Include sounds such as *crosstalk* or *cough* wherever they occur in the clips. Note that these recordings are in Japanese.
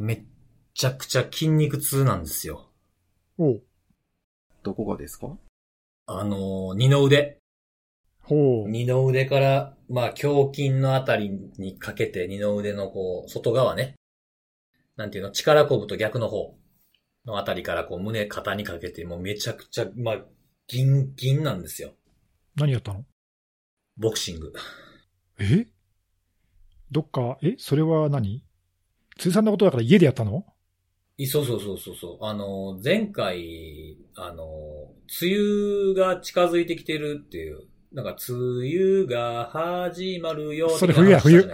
めっちゃくちゃ筋肉痛なんですよ。おう。どこがですか？あのー二の腕。ほう。二の腕から、まあ、胸筋のあたりにかけて、二の腕のこう、外側ね。なんていうの、力こぶと逆の方のあたりからこう、胸、肩にかけて、もうめちゃくちゃ、まあ、ギンギンなんですよ。何やったの？ボクシング。え？どっか、え？それは何？通算のことだから家でやったの？いそうそうそうそうそう。あの、前回、あの、梅雨が近づいてきてるっていう、なんか、梅雨が始まるよそれ冬や冬。*laughs*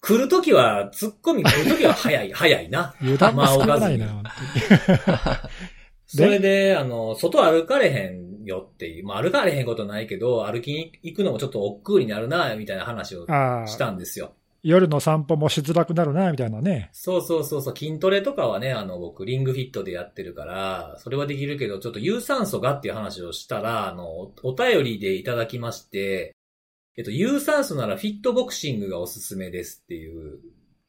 来るときは、突っ込み来るときは早い、早いな。油断が少ないな、*laughs* それで、あの、外歩かれへんよっていう、まあ歩かれへんことないけど、歩きに行くのもちょっと億劫になるな、みたいな話をあしたあ、んですよ。夜の散歩もしづらくなるな、みたいなね。そうそうそうそう、筋トレとかはね、あの、僕、リングフィットでやってるから、それはできるけど、ちょっと有酸素がっていう話をしたら、あの、おお便りでいただきまして、えっと、有酸素ならフィットボクシングがおすすめですっていう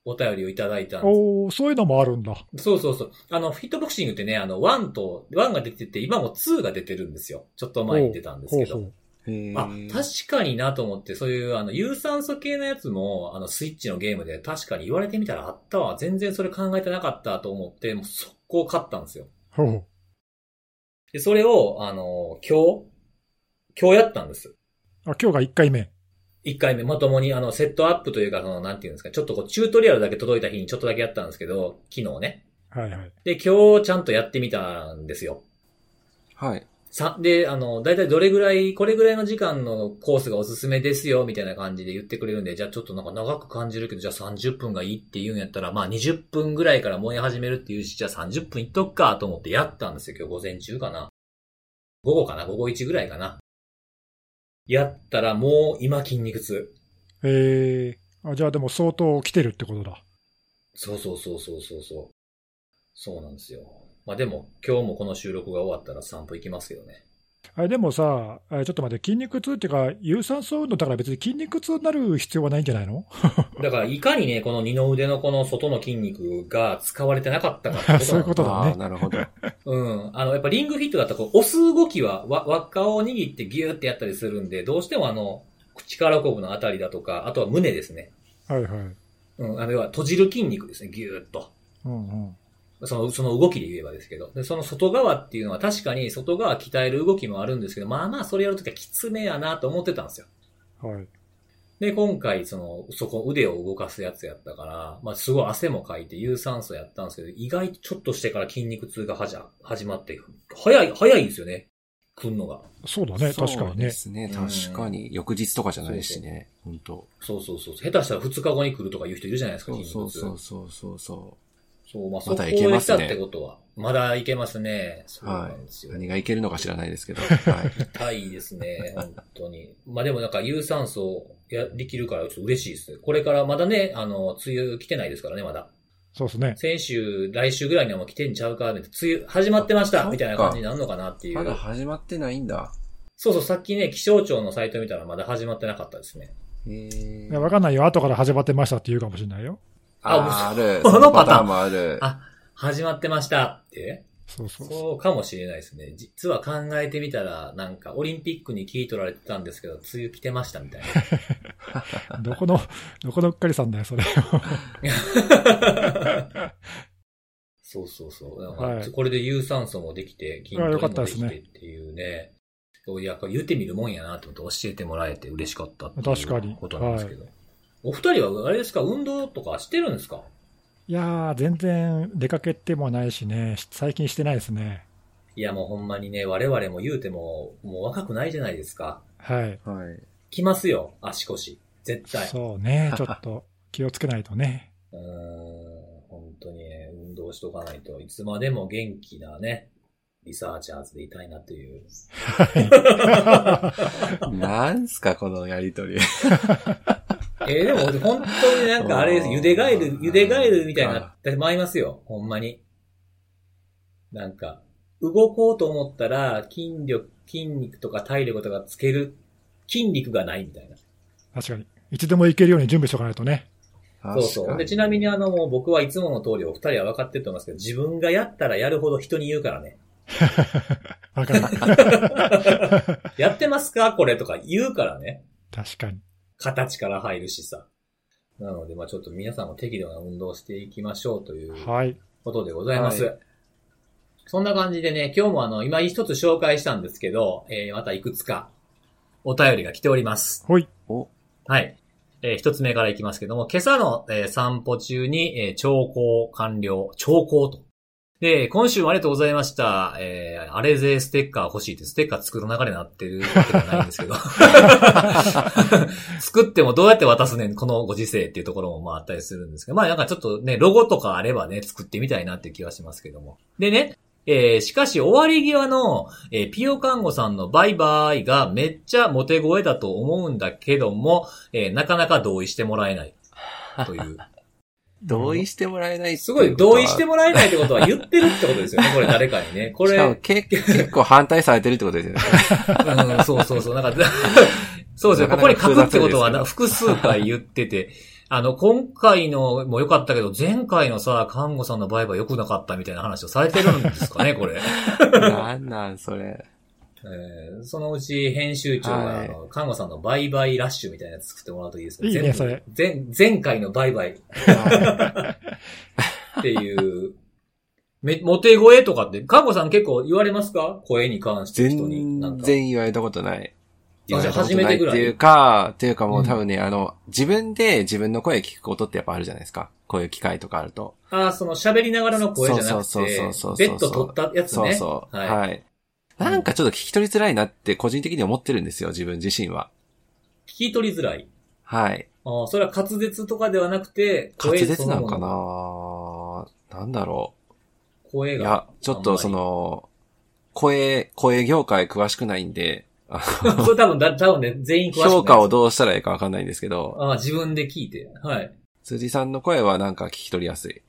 お便りをいただいたんです。おおそういうのもあるんだ。そうそうそう。あの、フィットボクシングってね、あの、1と、1が出てて、今も2が出てるんですよ。ちょっと前に出たんですけど。あ、確かになと思って、そういう、あの、有酸素系のやつも、あの、スイッチのゲームで確かに言われてみたらあったわ。全然それ考えてなかったと思って、もう速攻買ったんですよ。で、それを、あの、今日、今日やったんです。あ、今日が1回目。一回目、まともに、あの、セットアップというか、その、なんていうんですか、ちょっとこう、チュートリアルだけ届いた日にちょっとだけやったんですけど、昨日ね。はいはい。で、今日ちゃんとやってみたんですよ。はい。さ、で、あの、だいたいどれぐらい、これぐらいの時間のコースがおすすめですよ、みたいな感じで言ってくれるんで、じゃあちょっとなんか長く感じるけど、じゃあ30分がいいって言うんやったら、まあ20分ぐらいから燃え始めるっていうし、じゃあ30分いっとくかと思ってやったんですよ、今日午前中かな。午後かな？午後1ぐらいかな。やったらもう今筋肉痛。えー、あじゃあでも相当来てるってことだ。そうそうそうそうそうそう。そうなんですよ。まあでも、今日もこの収録が終わったら散歩行きますけどね。あれでもさ、ちょっと待って、筋肉痛っていうか、有酸素運動だから別に筋肉痛になる必要はないんじゃないの？*laughs* だから、いかにね、この二の腕のこの外の筋肉が使われてなかったかってこと *laughs* そういうことだねなるほど。*laughs* うん。あの、やっぱリングフィットだったらこう、押す動きは、わ、輪っかを握ってギューってやったりするんで、どうしてもあの、力こぶのあたりだとか、あとは胸ですね。はいはい。うん。あの、要は閉じる筋肉ですね、ギューッと。うんうん。その、その動きで言えばですけど。で、その外側っていうのは確かに外側鍛える動きもあるんですけど、まあまあそれやるときはきつめやなと思ってたんですよ。はい。で、今回、その、そこ腕を動かすやつやったから、まあすごい汗もかいて有酸素やったんですけど、意外とちょっとしてから筋肉痛がはじゃ、始まって、早い、早いんですよね。来んのが。そうだね、確かそうにね。ですね。確かに。翌日とかじゃないしね。本当そうそうそう。下手したら2日後に来るとか言う人いるじゃないですか、そう筋肉痛。そうそうそうそそう、まあ、そまこだいけますねで来たってことは。まだいけますね。う。そうなはんですい。よ。何がいけるのか知らないですけど。*laughs* はい。痛いですね、本当に。まあでもなんか有酸素や、できるからちょっと嬉しいです。これからまだね、あの、梅雨来てないですからね、まだ。そうですね。先週、来週ぐらいにはもう来てんちゃうか、梅雨始まってました、みたいな感じになるのかなっていう。まだ始まってないんだ。そうそう、さっきね、気象庁のサイト見たらまだ始まってなかったですね。へえいや。わかんないよ。後から始まってましたって言うかもしれないよ。あ、ある。*laughs* そのパターンもある。あ、始まってましたって？そうそうそそうかもしれないですね。実は考えてみたら、なんか、オリンピックに聞い取られてたんですけど、梅雨来てましたみたいな。う。*laughs* どこの、どこのうっかりさんだよ、それ。*laughs* そうそうそう。はいこれで有酸素もできて、筋トあレもできてっていうね。いや、これ言ってみるもんやなと思って教えてもらえて嬉しかったっていう確かにことなんですけど。お二人はあれですか運動とかしてるんですか？いやー、全然出かけてもないしね、最近してないですね。いや、もうほんまにね、我々も言うても、もう若くないじゃないですか。はい。はい。来ますよ、足腰。絶対。そうね、*laughs* ちょっと気をつけないとね。うーん、本当にね、運動しとかないといつまでも元気なね、リサーチャーズでいたいなという。*laughs* なんすか、このやりとり。*laughs* えーでも本当になんかあれです、うん茹でガエル、茹でガエルみたいになってまいりますよ、ほんまに。なんか、動こうと思ったら、筋力、筋肉とか体力とかつける筋肉がないみたいな。確かに。いつでも行けるように準備しておかないとね。そうそう。で、ちなみにあの、もう僕はいつもの通りお二人は分かってると思いますけど、自分がやったらやるほど人に言うからね。*laughs* わかる。*laughs* やってますか？これとか言うからね。確かに。形から入るしさ。なので、まあちょっと皆さんも適度な運動をしていきましょうというはい。ことでございます。はそんな感じでね、今日もあの、今一つ紹介したんですけど、えー、またいくつかお便りが来ております。ほい。お、はい。えー一つ目からいきますけども、今朝の、えー散歩中に、えー聴講完了、聴講と。で、今週もありがとうございました。えーあれぜステッカー欲しいって、ステッカー作る流れになってるわけではないんですけど。*laughs* 作ってもどうやって渡すねん、このご時世っていうところもまああったりするんですけど、まあなんかちょっとね、ロゴとかあればね、作ってみたいなっていう気がしますけども。でね、えーしかし終わり際の、えーピオ看護さんのバイバイがめっちゃモテ声だと思うんだけども、えーなかなか同意してもらえない。という。*laughs* 同意してもらえないすごい同意してもらえないってことは言ってるってことですよね、これ誰かにね。こ *laughs* これ。しかもれ、け結構反対されてるってことですよね。うん、そうそうそう。なんか、そうですね。なかなかここに書くってことは複数回言ってて、あの、今回のも良かったけど、前回のさ、看護さんの場合は良くなかったみたいな話をされてるんですかね、これ。*laughs* なんなん、それ。えーそのうち編集長が、はいあの、看護さんのバイバイラッシュみたいなやつ作ってもらうといいですけど、いいねそれ前、前回のバイバイはっていう、め、モテ声とかって、看護さん結構言われますか？声に関しいて人に。全か。然言われたことない。言われたこと初めてぐらい？っていうか、っていうかもう多分ね、あの、自分で自分の声聞くことってやっぱあるじゃないですか。こういう機会とかあると。ああ、その喋りながらの声じゃなくてそうそうそうそう、ベッド取ったやつね。そうそう。はい。はい。なんかちょっと聞き取りづらいなって個人的に思ってるんですよ、自分自身は。聞き取りづらい。はい。ああ、それは滑舌とかではなくて、滑舌なのかのな？なんだろう。声が。いや、ちょっとその、声、声業界詳しくないんで。*laughs* これ多分だ、多分ね、全員詳しくない評価をどうしたらいいかわかんないんですけど、ああ、自分で聞いて。はい。辻さんの声はなんか聞き取りやすい。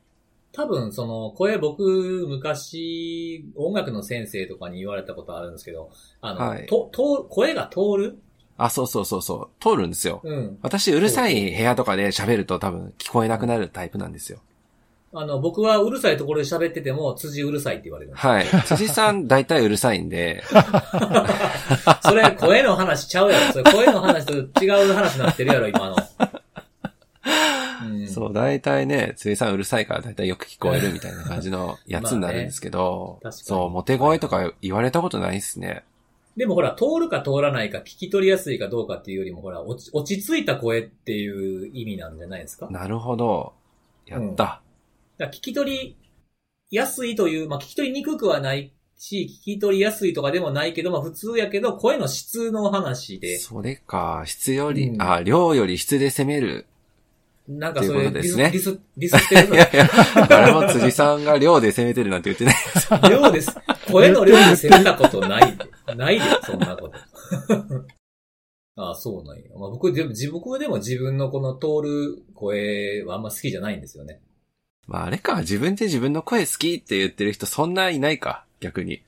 多分、その、声僕、昔、音楽の先生とかに言われたことあるんですけど、あの、はいと、と、声が通る？あ、そうそうそうそう。通るんですよ。うん。私、うるさい部屋とかで喋ると多分聞こえなくなるタイプなんですよ。あの、僕はうるさいところで喋ってても、辻うるさいって言われる。はい。辻さん大体うるさいんで、*laughs* それ、声の話ちゃうやろ。それ、声の話と違う話になってるやろ、今の。うん、そう、大体ね、辻さんうるさいから大体よく聞こえるみたいな感じのやつになるんですけど、まあねそう、モテ声とか言われたことないっすね。でもほら、通るか通らないか、聞き取りやすいかどうかっていうよりも、ほら、落ち落ち着いた声っていう意味なんじゃないですか？なるほど。やった。ら聞き取りやすいという、まあ、聞き取りにくくはないし、聞き取りやすいとかでもないけど、まあ、普通やけど、声の質の話で、それか、質より、うんあ、量より質で攻める。なんかそうですねディス、ディスってるいやいや、誰も辻さんが量で攻めてるなんて言ってない。*laughs* 量です。声の量で攻めたことないで。ないで、そんなこと。あ *laughs* あ、そうなんや。まあ、僕でも、自僕でも自分のこの通る声はあんま好きじゃないんですよね。まああれか、自分で自分の声好きって言ってる人そんないないか、逆に。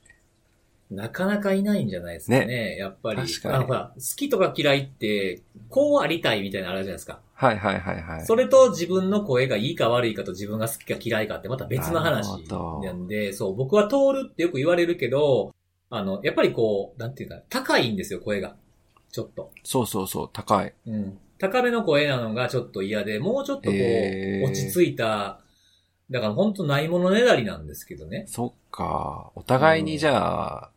なかなかいないんじゃないですかね。やっぱり。確かにあのほら、好きとか嫌いって、こうありたいみたいなのあるじゃないですか。はいはいはいはい。それと自分の声がいいか悪いかと自分が好きか嫌いかってまた別の話なんで、そう、僕は通るってよく言われるけど、あの、やっぱりこう、なんていうか、高いんですよ、声が。ちょっと。そうそうそう、高い。うん。高めの声なのがちょっと嫌で、もうちょっとこう、へー落ち着いた、だから本当ないものねだりなんですけどね。そっか。お互いにじゃあ、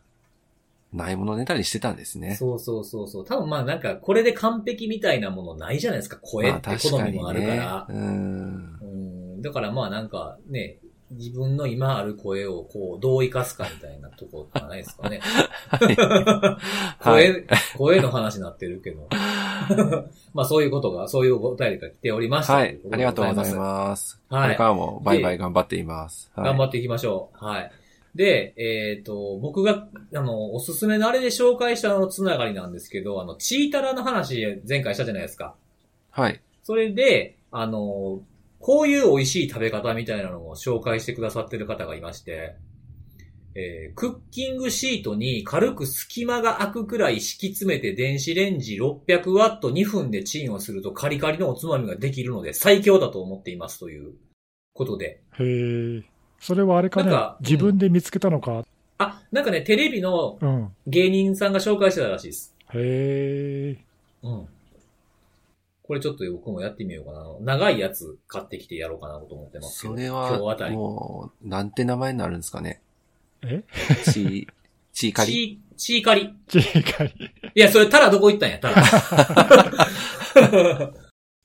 ないものねだりしてたんですね。そうそうそうそう。多分まあなんか、これで完璧みたいなものないじゃないですか。声まあって好みもあるから。確かにねうん。うん。だからまあなんかね、自分の今ある声をこう、どう生かすかみたいなとこじゃないですかね。はい。声、声の話になってるけど。*laughs* まあそういうことが、そういうお便りが来ておりました。はい。ありがとうございす。ます。はいこれからもバイバイ頑張っています。はい頑張っていきましょう。はい。で、えっ、と、僕が、あの、おすすめのあれで紹介したのつながりなんですけど、あの、チータラの話前回したじゃないですか。はい。それで、あの、こういう美味しい食べ方みたいなのを紹介してくださってる方がいまして、えークッキングシートに軽く隙間が空くくらい敷き詰めて電子レンジ600ワット2分でチンをするとカリカリのおつまみができるので最強だと思っていますということで。へえ。それはあれかねなんか、自分で見つけたのか？あ、なんかね、テレビのうん。芸人さんが紹介してたらしいです。へえ。うん。これちょっと僕もやってみようかな。長いやつ買ってきてやろうかなと思ってますけど。それ今日あはた、り。もう、なんて名前になるんですかね？え？チー、チーカリチー、チーカリ。チーカリ。いや、それタラどこ行ったんや、タラ。*laughs*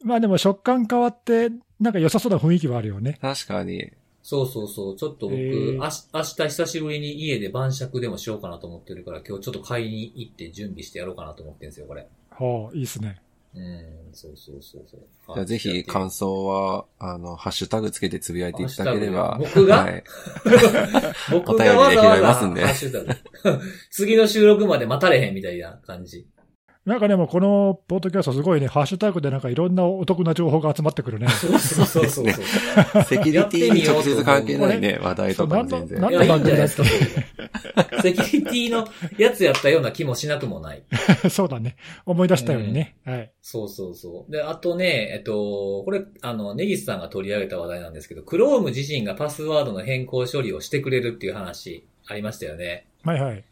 まあでも食感変わって、なんか良さそうな雰囲気はあるよね。確かに。そうそうそう。ちょっと僕、明日久しぶりに家で晩酌でもしようかなと思ってるから、今日ちょっと買いに行って準備してやろうかなと思ってるんですよ、これ。はあ、いいっすね。うん、そうそうそうそう。じゃあぜひ感想は、あの、ハッシュタグつけてつぶやいていただければ。僕が？はい。*laughs* 僕がわざわざ、いますんでハッシュタグ *laughs* 次の収録まで待たれへんみたいな感じ。なんかでもこのポッドキャストすごいね、ハッシュタグでなんかいろんなお得な情報が集まってくるね。そうそうそうそうそう。*laughs* セキュリティに直接関係ないね、話題とかも全然。そういや、いいんじゃないですか、それでセキュリティのやつやったような気もしなくもない。*laughs* そうだね。思い出したようにね。はい。そうそうそう。で、あとね、えっと、これ、あの、ネギスさんが取り上げた話題なんですけど、クローム自身がパスワードの変更処理をしてくれるっていう話ありましたよね。はいはい。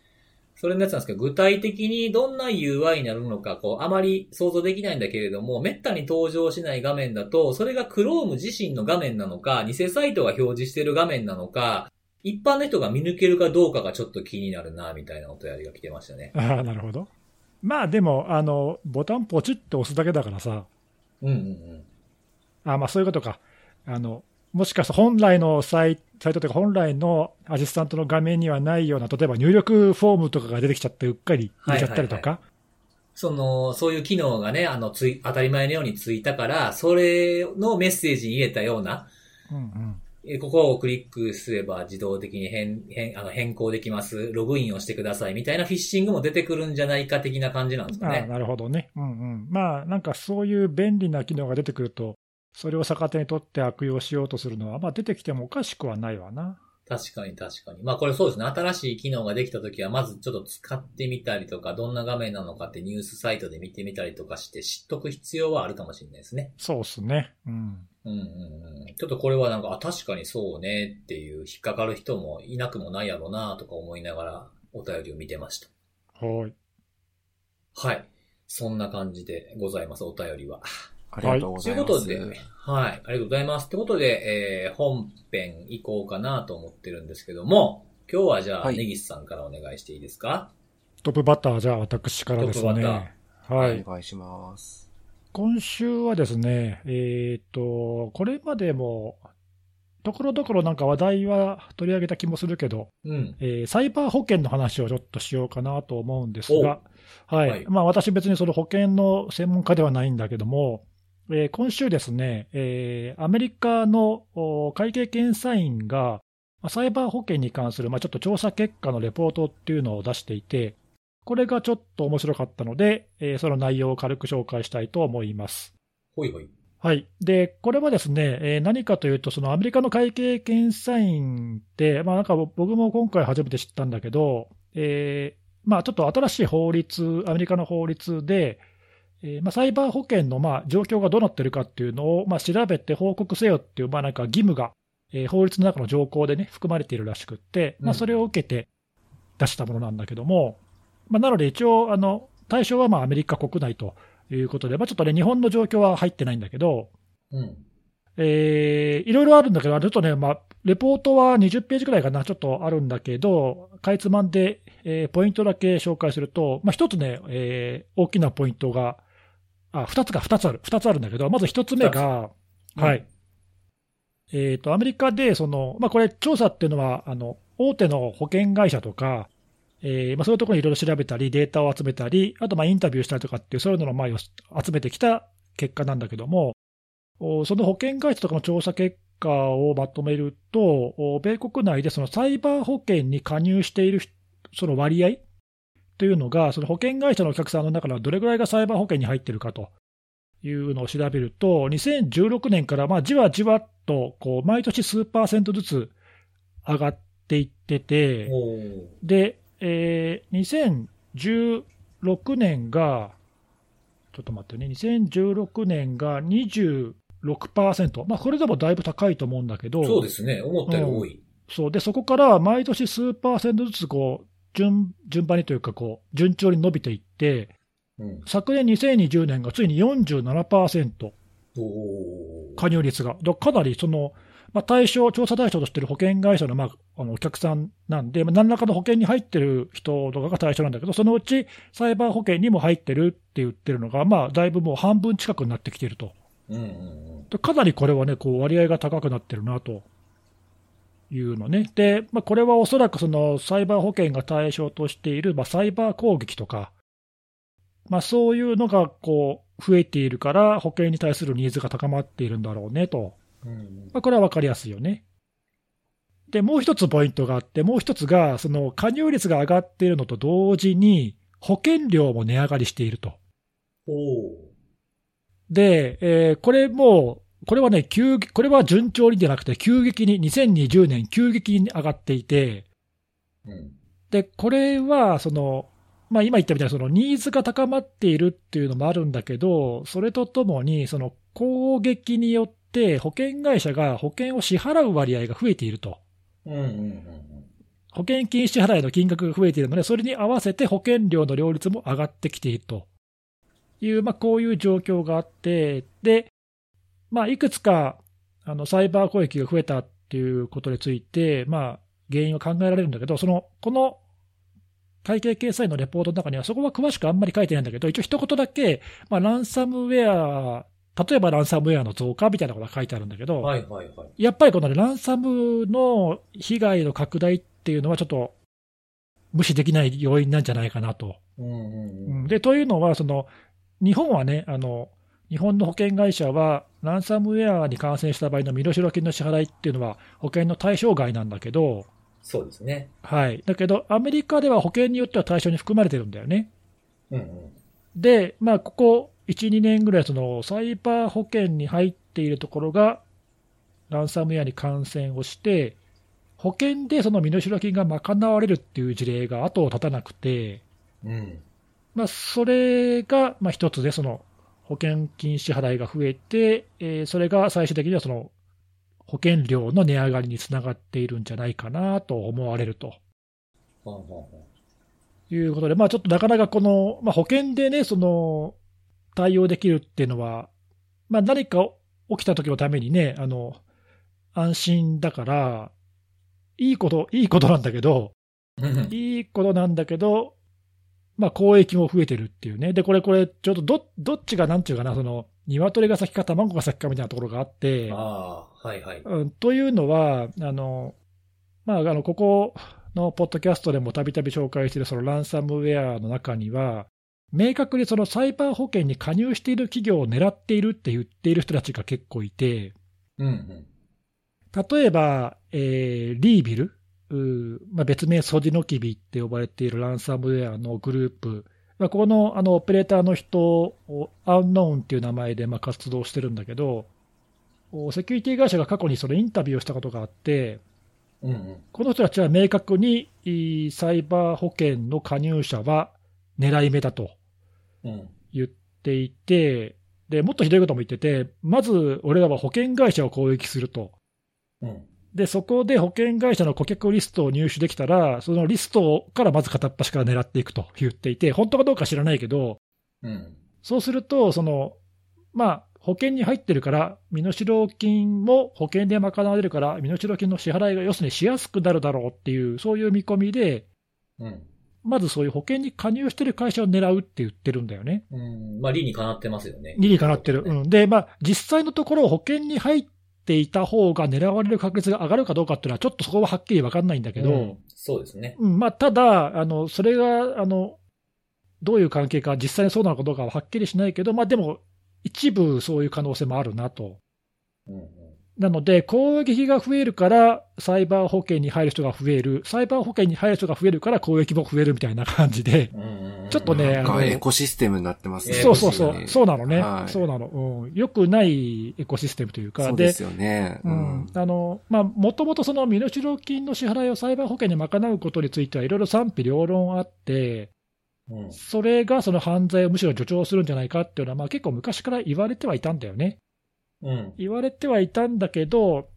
それのやつなんですけど、具体的にどんな UI になるのか、こう、あまり想像できないんだけれども、めったに登場しない画面だと、それが Chrome 自身の画面なのか、偽サイトが表示してる画面なのか、一般の人が見抜けるかどうかがちょっと気になるな、みたいなお便りが来てましたね。ああ、なるほど。まあでも、あの、ボタンポチッと押すだけだからさ、うんうんうん。あまあそういうことか。あの、もしかしたら本来のサイサイトというか本来のアシスタントの画面にはないような、例えば入力フォームとかが出てきちゃってうっかり入れちゃったりとはいか。その、そういう機能がね、あの、つい、当たり前のようについたから、それのメッセージに入れたような、うんうん。えここをクリックすれば自動的に変、変、あの、変更できます。ログインをしてください。みたいなフィッシングも出てくるんじゃないか的な感じなんですかね。なるほどね。うんうん。まあなんかそういう便利な機能が出てくると、それを逆手にとって悪用しようとするのは、まあ出てきてもおかしくはないわな。確かに確かに。まあこれそうですね。新しい機能ができたときは、まずちょっと使ってみたりとか、どんな画面なのかってニュースサイトで見てみたりとかして知っとく必要はあるかもしれないですね。そうっすね。うん。うんうんうん。ちょっとこれはなんか、あ、確かにそうねっていう引っかかる人もいなくもないやろうなとか思いながらお便りを見てました。はい。はい。そんな感じでございます、お便りは。ありがとうごとざいうます。いことで、はい、ありがとうございます。ってことで、えー、本編行こうかなと思ってるんですけども、今日はじゃあ、はいネギスさんからお願いしていいですか？トップバッターじゃあ私からですトップバッね。はい。お願いします。今週はですね、えっ、と、これまでも、ところどころなんか話題は取り上げた気もするけど、うん。えーサイバー保険の話をちょっとしようかなと思うんですが、はい。はいまあ私別にその保険の専門家ではないんだけども、えー今週ですね、えーアメリカのお会計検査院が、まあサイバー保険に関する、まあ、ちょっと調査結果のレポートっていうのを出していて、これがちょっと面白かったので、えーその内容を軽く紹介したいと思います。ほいほい。はい。で、これはですね、えー何かというと、そのアメリカの会計検査院って、まあなんか僕も今回初めて知ったんだけど、えーまあちょっと新しい法律、アメリカの法律で、えーまあ、サイバー保険のまあ状況がどうなってるかっていうのをまあ調べて報告せよっていう、まあなんか義務が、えー法律の中の条項でね、含まれているらしくって、まあそれを受けて出したものなんだけども、まあなので一応、あの、対象はまあアメリカ国内ということで、まあちょっとね、日本の状況は入ってないんだけど、うん。えーいろいろあるんだけど、ちょっとね、まあ、レポートは20ページくらいかな、ちょっとあるんだけど、かいつまんで、えーポイントだけ紹介すると、まあ、一つね、えー大きなポイントが、あ、二つか、二つある、二つあるんだけど、まず一つ目が、うん。はい。えっ、と、アメリカで、その、まあ、これ、調査っていうのは、あの、大手の保険会社とか、えーまあ、そういうところにいろいろ調べたり、データを集めたり、あと、まあ、インタビューしたりとかっていう、そういうのを集めてきた結果なんだけども、おその保険会社とかの調査結果をまとめると、お米国内でそのサイバー保険に加入している人その割合というのが、その保険会社のお客さんの中ではどれぐらいがサイバー保険に入っているかというのを調べると、2016年からまあじわじわっとこう毎年数パーセントずつ上がっっていってて、で、えー2016年が、ちょっと待ってね、2016年が26%、まあ、これでもだいぶ高いと思うんだけど、そうですね。思ったより多い。そうでそこから毎年数パーセントずつこう順順番にというかこう、順調に伸びていって、うん。昨年2020年がついに47%、おー加入率が。だかなりその、まあ、対象、調査対象としている保険会社の,、まあ、あのお客さんなんで、まあ、何らかの保険に入ってる人とかが対象なんだけど、そのうちサイバー保険にも入ってるって言ってるのが、まあ、だいぶもう半分近くになってきていると。うんうんうん。でかなりこれはね、こう割合が高くなってるなというのね。で、まあ、これはおそらくそのサイバー保険が対象としている、まあ、サイバー攻撃とか、まあ、そういうのがこう増えているから、保険に対するニーズが高まっているんだろうねと。まあ、これは分かりやすいよね。で、もう一つポイントがあって、もう一つが、その加入率が上がっているのと同時に、保険料も値上がりしていると。で、えーこれも、これはね、急激、これは順調にじゃなくて、急激に、2020年、急激に上がっていて、うん。で、これは、その、まあ今言ったみたいに、そのニーズが高まっているっていうのもあるんだけど、それとともに、その攻撃によって保険会社が保険を支払う割合が増えていると。うんうんうん保険金支払いの金額が増えているので、それに合わせて保険料の両立も上がってきているという、まあ、こういう状況があって、で、まあ、いくつかあのサイバー攻撃が増えたっていうことについて、まあ、原因を考えられるんだけど、そのこの会計掲載のレポートの中には、そこは詳しくあんまり書いてないんだけど、一応一言だけ、まあ、ランサムウェア、例えばランサムウェアの増加みたいなことが書いてあるんだけど、うん。はいはいはい。やっぱりこの、ね、ランサムの被害の拡大っていうのは、ちょっと無視できない要因なんじゃないかなと。うんうんううんん、でというのはその、日本はねあの、日本の保険会社は、ランサムウェアに感染した場合の身代金の支払いっていうのは、保険の対象外なんだけど、そうですね。はい、だけど、アメリカでは保険によっては対象に含まれてるんだよね。うんうん。で、まあ、ここ1、2年ぐらい、そのサイバー保険に入っているところが、ランサムウェアに感染をして、保険でその身代金が賄われるっていう事例が後を絶たなくて、うん。まあ、それがまあ一つで、その保険金支払いが増えて、えーそれが最終的にはその保険料の値上がりにつながっているんじゃないかなと思われると。いうことで、まあ、ちょっとなかなかこの、まあ、保険でね、その対応できるっていうのは、まあ、何か起きた時のためにね、あの安心だから、いいこと、いいことなんだけど、うんいいことなんだけど、まあ、公益も増えてるっていうね、で、これ、これ、ちょっとどどっちがなんていうかな、その鶏が先か卵が先かみたいなところがあって、ああ、はいはい。うん、というのは、あのまあ、あのここのポッドキャストでもたびたび紹介しているそのランサムウェアの中には、明確にそのサイバー保険に加入している企業を狙っているって言っている人たちが結構いて、うんうん。例えば、えーリービル、まあ、別名ソジノキビって呼ばれているランサムウェアのグループ、まあ、ここのあのオペレーターの人を、アンノーンっていう名前でまあ活動してるんだけど、セキュリティ会社が過去にそのインタビューをしたことがあって、うんうん。この人たちは明確にサイバー保険の加入者は狙い目だと。言っていて、でもっとひどいことも言ってて、まず俺らは保険会社を攻撃すると。うん。で、そこで保険会社の顧客リストを入手できたら、そのリストからまず片っ端から狙っていくと言っていて、本当かどうか知らないけど、うん。そうすると、その、まあ、保険に入ってるから、身代金も保険で賄われるから、身代金の支払いが要するにしやすくなるだろうっていう、そういう見込みで、うん。まずそういう保険に加入してる会社を狙うって言ってるんだよね。うん。まあ、理にかなってますよね。理にかなってる。うん、で、まあ、実際のところ、保険に入っていた方が狙われる確率が上がるかどうかっていうのは、ちょっとそこははっきり分かんないんだけど、うんそうですね。うんまあ、ただ、あのそれがあのどういう関係か、実際にそうなのかどうかははっきりしないけど、まあ、でも、一部そういう可能性もあるなと。うんうん。なので、攻撃が増えるから、サイバー保険に入る人が増える、サイバー保険に入る人が増えるから攻撃も増えるみたいな感じで、ちょっとねなんかエコシステムになってますね。そうそうそう、そうなのね、はい。そうなの、うん、よくないエコシステムというか、そうですよね。ううん。ん、あの、まあ、もともとその身代金の支払いをサイバー保険に賄うことについてはいろいろ賛否両論あって、うん。それがその犯罪をむしろ助長するんじゃないかっていうのは、まあ、結構昔から言われてはいたんだよね。うん。言われてはいたんだけど、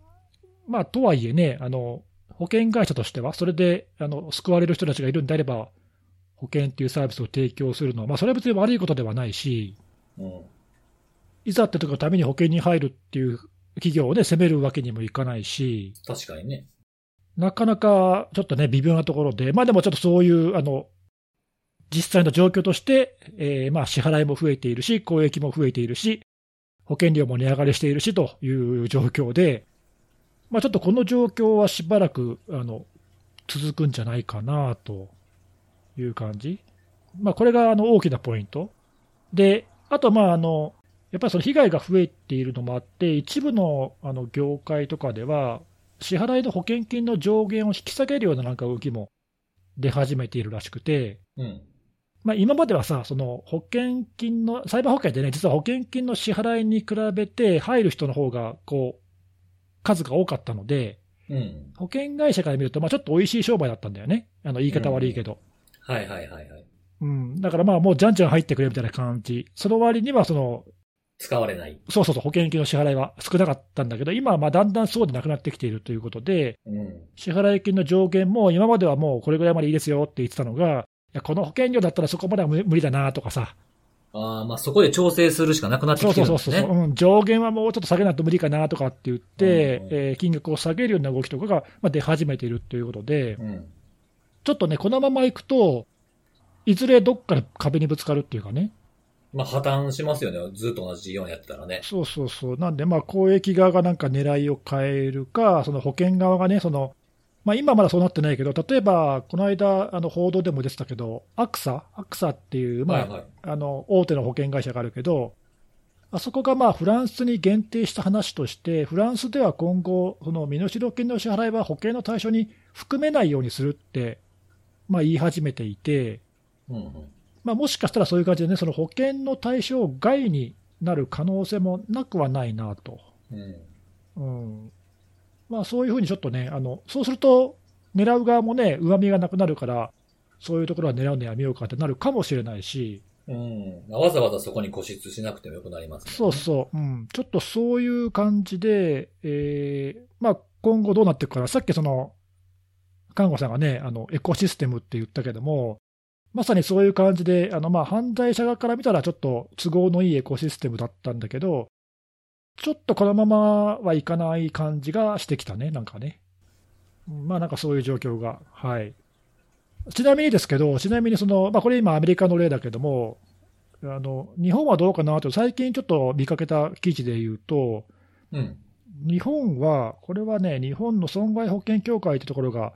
まあ、とはいえね、あの、保険会社としては、それで、あの、救われる人たちがいるんであれば、保険っていうサービスを提供するのは、まあ、それは別に悪いことではないし、うん。いざって時のために保険に入るっていう企業をね、責めるわけにもいかないし、確かにね。なかなかちょっとね、微妙なところで、まあでもちょっとそういう、あの、実際の状況として、えーまあ支払いも増えているし、公益も増えているし、保険料も値上がりしているしという状況で、まあちょっとこの状況はしばらく、あの、続くんじゃないかなという感じ。まあこれがあの大きなポイント。で、あとまああの、やっぱりその被害が増えているのもあって、一部のあの業界とかでは、支払いの保険金の上限を引き下げるようななんか動きも出始めているらしくて、うん。まあ、今まではさ、その保険金の、サイバー保険ってね、実は保険金の支払いに比べて入る人の方がこう数が多かったので、うん。保険会社から見ると、まあ、ちょっと美味しい商売だったんだよね、あの言い方悪いけど。はいはいはいはい。うん、だからまあもうじゃんじゃん入ってくれみたいな感じ、その割にはその使われない。そうそうそう、保険金の支払いは少なかったんだけど、今はまあだんだんそうでなくなってきているということで、うん。支払い金の上限も今まではもうこれぐらいまでいいですよって言ってたのが、いやこの保険料だったらそこまでは無無理だなとかさ、ああ、まあそこで調整するしかなくなってそうきてそうそうそう、るんですね。うん、上限はもうちょっと下げないと無理かなとかって言って、うんえー金額を下げるような動きとかがまあ出始めているということで、うん。ちょっとね、このままいくと、いずれどっかで壁にぶつかるっていうかね、まあ破綻しますよね。ずっと同じ事業やってたらね。そうそうそう、なんで、まあ、公益側がなんか狙いを変えるか、その保険側がね、そのまあ、今まだそうなってないけど、例えば、この間、あの報道でも出てたけど、アクサ、アクサっていう、まあはいはい。あの大手の保険会社があるけど、あそこがまあフランスに限定した話として、フランスでは今後、その身代金の支払いは保険の対象に含めないようにするって、まあ、言い始めていて、うんうん。まあ、もしかしたらそういう感じでね、その保険の対象外になる可能性もなくはないなと。うん。うんまあ、そういうふうにちょっとね、あのそうすると、狙う側もね、上身がなくなるから、そういうところは狙うのやめようかってなるかもしれないし、うん。わざわざそこに固執しなくてもよくなりますね。そうそう、うん、ちょっとそういう感じで、えーまあ、今後どうなっていくかな、さっきその、看護さんがね、あのエコシステムって言ったけども、まさにそういう感じで、あのまあ犯罪者側から見たらちょっと都合のいいエコシステムだったんだけど、ちょっとこのままはいかない感じがしてきたね、なんかね。うんまあなんかそういう状況が。はい。ちなみにですけど、ちなみにその、まあこれ今アメリカの例だけども、あの、日本はどうかなと、最近ちょっと見かけた記事で言うと、うん。日本は、これはね、日本の損害保険協会ってところが、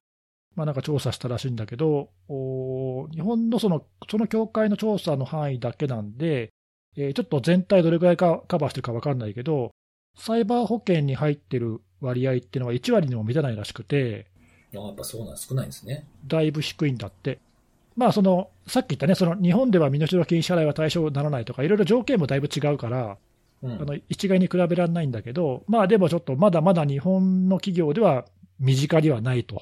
まあなんか調査したらしいんだけど、お日本のその、その協会の調査の範囲だけなんで、えーちょっと全体どれぐらいかカバーしてるか分かんないけど、サイバー保険に入ってる割合っていうのは1割にも満たないらしくて、あやっぱそうなん、少ないんですね。だいぶ低いんだって。まあその、さっき言ったね、その日本では身代金支払いは対象にならないとか、いろいろ条件もだいぶ違うから、うん。あの一概に比べられないんだけど、まあでもちょっとまだまだ日本の企業では身近にはないと、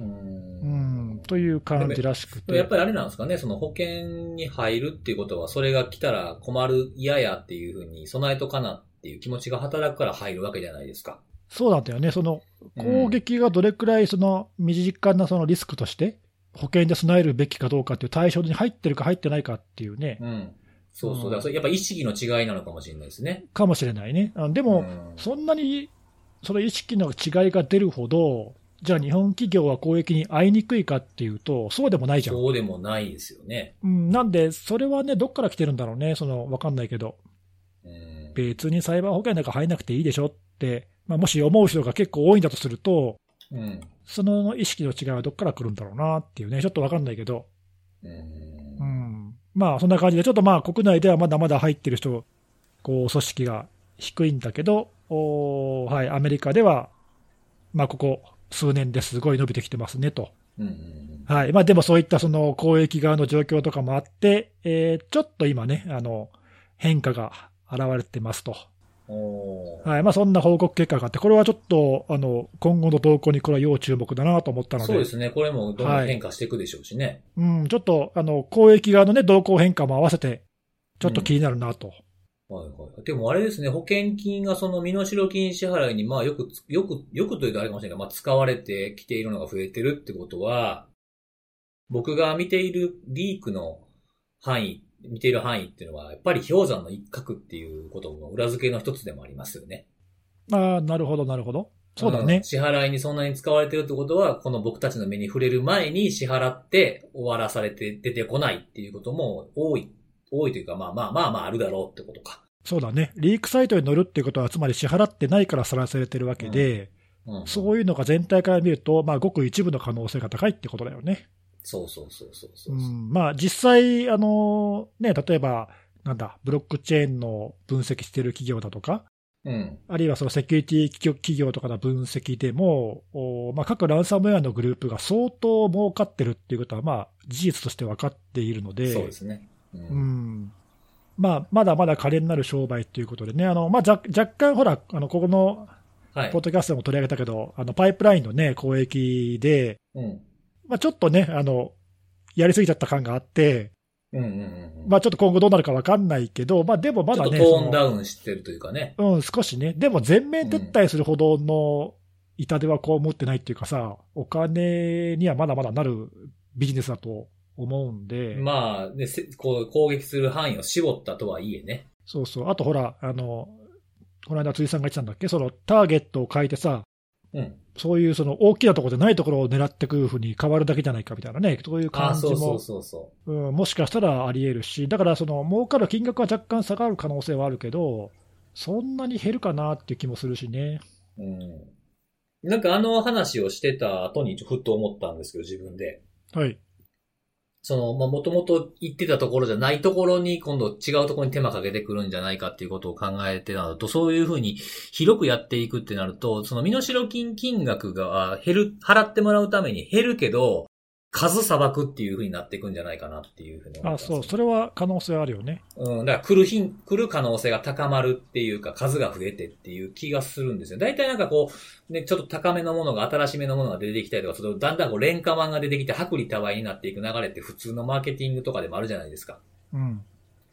う。うんん、という感じらしくて、やっぱりあれなんですかね、その保険に入るっていうことは、それが来たら困る、嫌やっていうふうに備えとかなっていう気持ちが働くから入るわけじゃないですか。そうなんだよね、その攻撃がどれくらいその身近なそのリスクとして、保険で備えるべきかどうかっていう対象に入ってるか入ってないかっていうね、うん。そうそうう。んだからそれやっぱ意識の違いなのかもしれないですね。かもしれないね。あでも、うんそんなにその意識の違いが出るほど、じゃあ日本企業は攻撃に遭いにくいかっていうと、そうでもないじゃん。そうでもないですよね。うん、なんで、それはね、どっから来てるんだろうね、そのわかんないけど、うん。別にサイバー保険なんか入んなくていいでしょって、まあ、もし思う人が結構多いんだとすると、うん。その意識の違いはどっから来るんだろうなっていうね、ちょっとわかんないけど、うんうん、まあそんな感じで、ちょっとまあ国内ではまだまだ入ってる人、こう組織が低いんだけど、おはい、アメリカでは、まあ、ここ数年ですごい伸びてきてますねと。うんうんうん。はい。まあ、でもそういったその公益側の状況とかもあって、えーちょっと今ね、あの、変化が現れてますと。はい。まあ、そんな報告結果があって、これはちょっと、あの、今後の動向にこれは要注目だなと思ったので。そうですね。これもどんどん変化していくでしょうしね。うん、ちょっと、あの、公益側のね、動向変化も合わせて、ちょっと気になるなと。はいはい。でもあれですね、保険金がその身代金支払いに、まあよくつ、よく、よくというとあれかもしれないが、まあ使われてきているのが増えてるってことは、僕が見ているリークの範囲、見ている範囲っていうのは、やっぱり氷山の一角っていうことの裏付けの一つでもありますよね。ああ、なるほど、なるほど。そうだんね。支払いにそんなに使われてるってことは、この僕たちの目に触れる前に支払って終わらされて出てこないっていうことも多い、多いというか、まあまあまあまああるだろうってことか。そうだね。リークサイトに載るってことは、つまり支払ってないからさらされてるわけで、うん、そういうのが全体から見ると、まあ、ごく一部の可能性が高いってことだよね。そうそうそうそうそうう。ん、まあ、実際、あの、ね、例えば、なんだ、ブロックチェーンの分析してる企業だとか、うん。あるいはそのセキュリティ企業とかの分析でも、おまあ、各ランサムウェアのグループが相当儲かってるっていうことは、まあ、事実として分かっているので、そうですね。う。うんんまあ、まだまだ可憐なる商売ということでね、あのまあ、若若干、ほら、あのここのはいポッ。ドキャストでも取り上げたけど、あのパイプラインの、ね、交易で、うん。まあ、ちょっとねあの、やりすぎちゃった感があって、うんうんうん。まあ、ちょっと今後どうなるか分かんないけど、まあ、でもまちょっとだね、トーンダそウンしてるというかね。のうん、少しね、でも全面撤退するほどの痛手はこう思ってないっていうかさ、お金にはまだまだなるビジネスだと思うんで、まあ、ね、せこう攻撃する範囲を絞ったとはいえね。そうそう、あとほら、あのこの間、辻さんが言ってたんだっけ、そのターゲットを変えてさ、うん。そういうその大きなところでないところを狙っていくふうに変わるだけじゃないかみたいなね、そういう感じそうそうもそうそうんもしかしたらあり得るし、だからその儲かる金額は若干下がる可能性はあるけど、そんなに減るかなっていう気もするしね。う。うん。なんかあの話をしてた後にふっと思ったんですけど、自分で。はい。その、まあ、もともと言ってたところじゃないところに今度違うところに手間かけてくるんじゃないかっていうことを考えてたのと、そういうふうに広くやっていくってなると、その身代金金額が減る、払ってもらうために減るけど、数裁くっていうふうになっていくんじゃないかなっていうふうに思あ、ったんですよそう、それは可能性あるよね。うん、だから来る日、来る可能性が高まるっていうか、数が増えてっていう気がするんですよ。大体なんかこう、ね、ちょっと高めのものが、新しめのものが出てきたりとかすると、だんだんこう、廉価版が出てきて、薄利多売になっていく流れって普通のマーケティングとかでもあるじゃないですか。うん。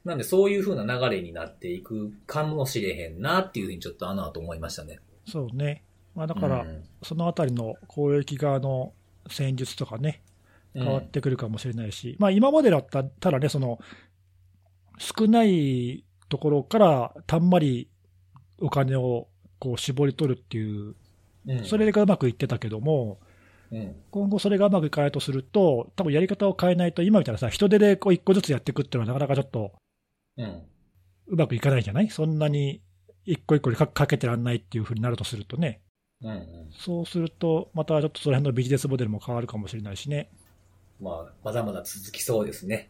なんでそういう風な流れになっていくかもしれへんなっていうふうにちょっとあの後思いましたね。そうね。まあだから、うんそのあたりの公益側の戦術とかね、うん変わってくるかもしれないし、まあ今までだったらね、その、少ないところからたんまりお金をこう絞り取るっていう、うんそれがうまくいってたけども、うん。今後それがうまくいかないとすると、多分やり方を変えないと、今みたいなさ、人手でこう一個ずつやっていくっていうのはなかなかちょっとうん。うまくいかないじゃない？そんなに一個一個にかかけてらんないっていうふうになるとするとね。うん。うん。そうすると、またちょっとその辺のビジネスモデルも変わるかもしれないしね。まあ、まだまだ続きそうですね。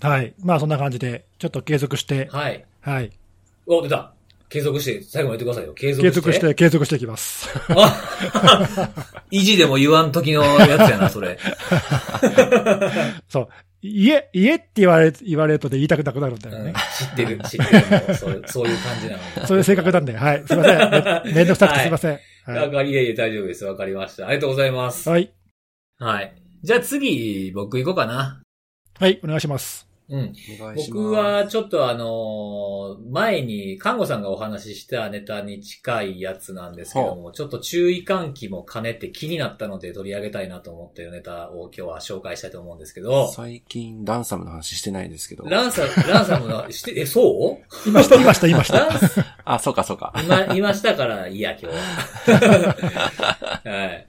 はい。まあそんな感じで、ちょっと継続して、はい。はい。お、出た継続して、最後まで言ってくださいよ。継続して。継続して、継続していきます。あ意地でも言わん時のやつやな、それ。*laughs* そう。家、家って言われ、言われるとで言いたくなくなるんだようんね。知ってる、知ってる。そうそういう感じなので。そういう性格なんで、はい。すいません。めめんどくさくてすいません。はわかり、いえいえ、大丈夫です。わかりました。ありがとうございます。い。はい。はい。じゃあ次、僕行こうかな。はい。お願いします。うん。僕はちょっとあのー前に、看護さんがお話ししたネタに近いやつなんですけども、ちょっと注意喚起も兼ねて気になったので取り上げたいなと思っているネタを今日は紹介したいと思うんですけど、最近、ランサムの話してないですけど。ランサ、ランサムの、して、え、そう？言いました、言いました、言いました。あ、そうかそうか。今、今したからいいや、今日は。*laughs* はい。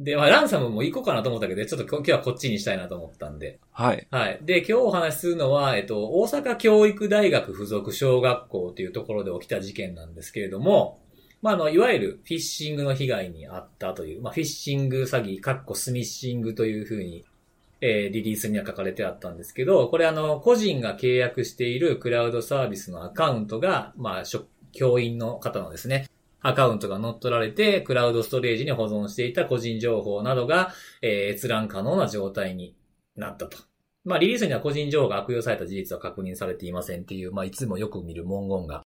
で、まあ、ランサムも行こうかなと思ったけど、ちょっと今日はこっちにしたいなと思ったんで。はい。はい。で、今日お話しするのは、えっと、大阪教育大学附属小学校というところで起きた事件なんですけれども、まあ、あの、いわゆるフィッシングの被害にあったという、まあ、フィッシング詐欺、かっこスミッシングというふうに、えーリリースには書かれてあったんですけど、これあの、個人が契約しているクラウドサービスのアカウントが、まあ、教員の方のですね、アカウントが乗っ取られて、クラウドストレージに保存していた個人情報などが、えー、閲覧可能な状態になったと。まあ、リリースには個人情報が悪用された事実は確認されていませんっていう、まあ、いつもよく見る文言が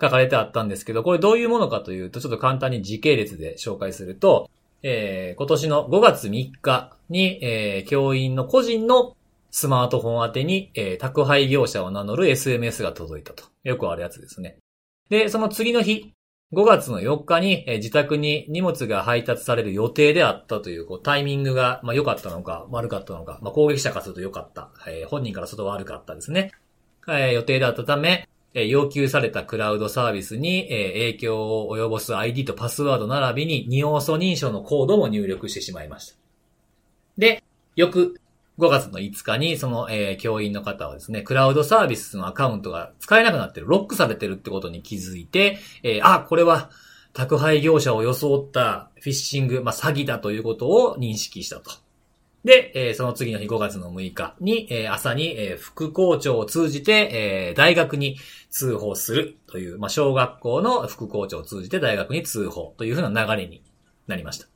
書かれてあったんですけど、これどういうものかというと、ちょっと簡単に時系列で紹介すると、えー、今年の5月3日に、えー、教員の個人のスマートフォン宛てに、えー、宅配業者を名乗る SMS が届いたと。よくあるやつですね。で、その次の日、5月の4日に、自宅に荷物が配達される予定であったという、こう、タイミングが、まあ、良かったのか、悪かったのか、まあ、攻撃者からすると良かった、えー、本人からすると悪かったですね。えー、予定であったため、え、要求されたクラウドサービスに、え、影響を及ぼす ID とパスワード並びに、二要素認証のコードも入力してしまいました。で、翌5月の5日に、その、えー、教員の方はですね、クラウドサービスのアカウントが使えなくなってる、ロックされてるってことに気づいて、えー、あ、これは、宅配業者を装ったフィッシング、まあ、詐欺だということを認識したと。で、えー、その次の日5月の6日に、えー、朝に、えー、副校長を通じて、えー、大学に通報するという、まあ、小学校の副校長を通じて大学に通報というふうな流れになりました。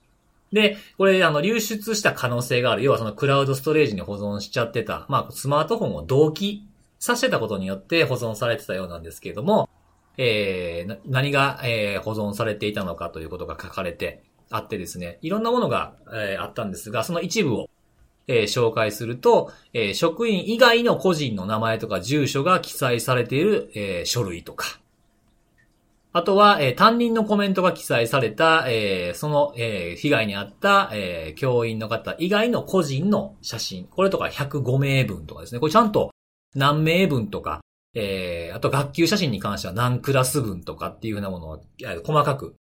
で、これ、あの、流出した可能性がある。要はそのクラウドストレージに保存しちゃってた。まあ、スマートフォンを同期させてたことによって保存されてたようなんですけれども、えー、何が、えー、保存されていたのかということが書かれてあってですね、いろんなものが、えー、あったんですが、その一部を、えー、紹介すると、えー、職員以外の個人の名前とか住所が記載されている、えー、書類とか、あとは、えー、担任のコメントが記載された、えー、その、えー、被害に遭った、え、教員の方以外の個人の写真。これとか105名分とかですね。これちゃんと何名分とか、え、あと学級写真に関しては何クラス分とかっていうふうなものを、細かく、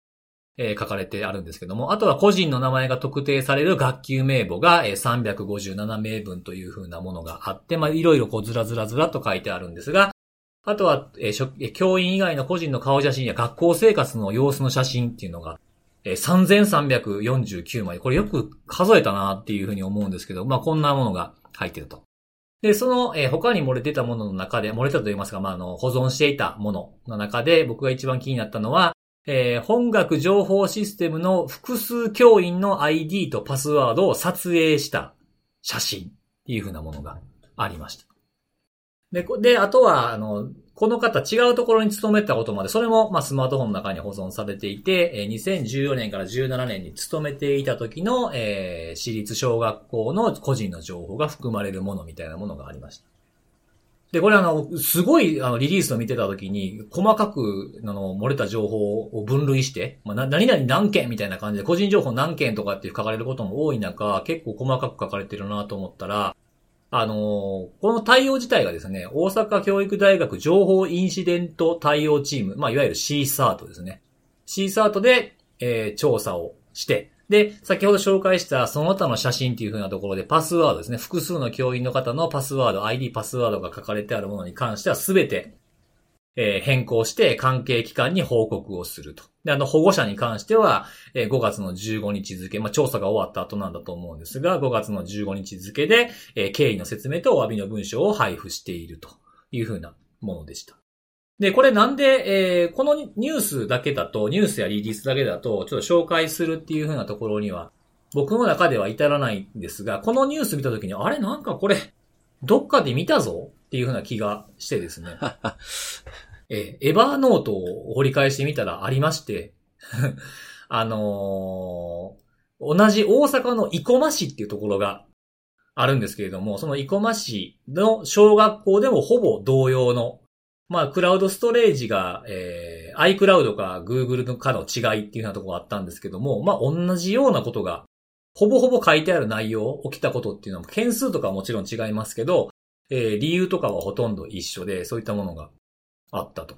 え、書かれてあるんですけども、あとは個人の名前が特定される学級名簿が、えー、357名分というふうなものがあって、まあ、いろいろこうずらずらずらと書いてあるんですが、あとは、えー、教員以外の個人の顔写真や学校生活の様子の写真っていうのが、えー、3349枚。これよく数えたなっていうふうに思うんですけど、まあこんなものが入ってると。で、その、えー、他に漏れ出たものの中で、漏れたと言いますか、まあ、あの、保存していたものの中で、僕が一番気になったのは、えー、本学情報システムの複数教員の ID とパスワードを撮影した写真っていうふうなものがありました。で、で、あとは、あの、この方違うところに勤めたことまで、それも、まあ、スマートフォンの中に保存されていて、2014年から17年に勤めていた時の、えー、私立小学校の個人の情報が含まれるものみたいなものがありました。で、これあの、すごい、あの、リリースを見てた時に、細かく、あの、漏れた情報を分類して、まあ、な、何々何件みたいな感じで、個人情報何件とかって書かれることも多い中、結構細かく書かれてるなと思ったら、あのー、この対応自体がですね、大阪教育大学情報インシデント対応チーム、まあ、いわゆる C サートですね。C サートで、えー、調査をして、で、先ほど紹介したその他の写真っていう風なところでパスワードですね。複数の教員の方のパスワード、ID パスワードが書かれてあるものに関しては全て、えー、変更して関係機関に報告をすると。で、あの、保護者に関しては、えー、5月の15日付、まあ、調査が終わった後なんだと思うんですが、5月の15日付で、えー、経緯の説明とお詫びの文章を配布しているというふうなものでした。で、これなんで、えー、このニュースだけだと、ニュースやリリースだけだと、ちょっと紹介するっていうふうなところには、僕の中では至らないんですが、このニュース見たときに、あれなんかこれ、どっかで見たぞっていうふうな気がしてですね。*laughs* えー、エバーノートを掘り返してみたらありまして、*laughs* あのー、同じ大阪の生駒市っていうところがあるんですけれども、その生駒市の小学校でもほぼ同様の、まあ、クラウドストレージが、えー、iCloud か Google のかの違いっていうようなところがあったんですけども、まあ、同じようなことが、ほぼほぼ書いてある内容、起きたことっていうのは、件数とかはもちろん違いますけど、えー、理由とかはほとんど一緒で、そういったものがあったと。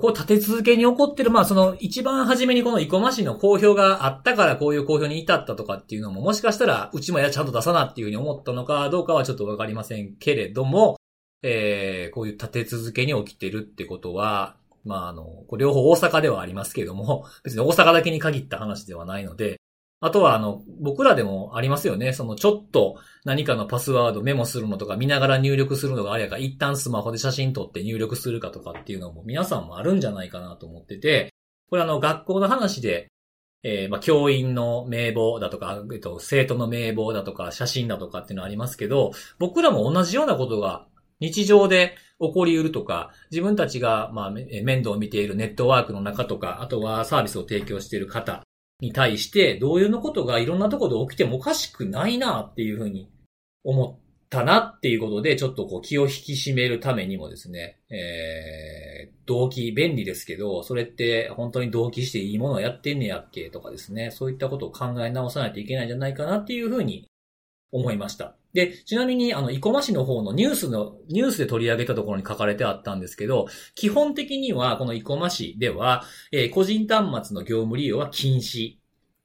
こう立て続けに起こってる、まあその一番初めにこの生駒市の公表があったからこういう公表に至ったとかっていうのももしかしたらうちもやちゃんと出さなっていうふうに思ったのかどうかはちょっとわかりませんけれども、えー、こういう立て続けに起きてるってことは、まああの、両方大阪ではありますけれども、別に大阪だけに限った話ではないので、あとは、あの、僕らでもありますよね。その、ちょっと何かのパスワードメモするのとか見ながら入力するのがあれやから、一旦スマホで写真撮って入力するかとかっていうのも皆さんもあるんじゃないかなと思ってて、これあの、学校の話で、えー、まあ、教員の名簿だとか、えっと、生徒の名簿だとか、写真だとかっていうのはありますけど、僕らも同じようなことが日常で起こり得るとか、自分たちが、まあ、面倒を見ているネットワークの中とか、あとはサービスを提供している方に対して、同様のことがいろんなところで起きてもおかしくないなっていうふうに思ったなっていうことで、ちょっとこう気を引き締めるためにもですね、えー、動機便利ですけど、それって本当に動機していいものをやってんねやっけとかですね、そういったことを考え直さないといけないんじゃないかなっていうふうに思いました。で、ちなみに、あの、生駒市の方のニュースの、ニュースで取り上げたところに書かれてあったんですけど、基本的には、この生駒市では、えー、個人端末の業務利用は禁止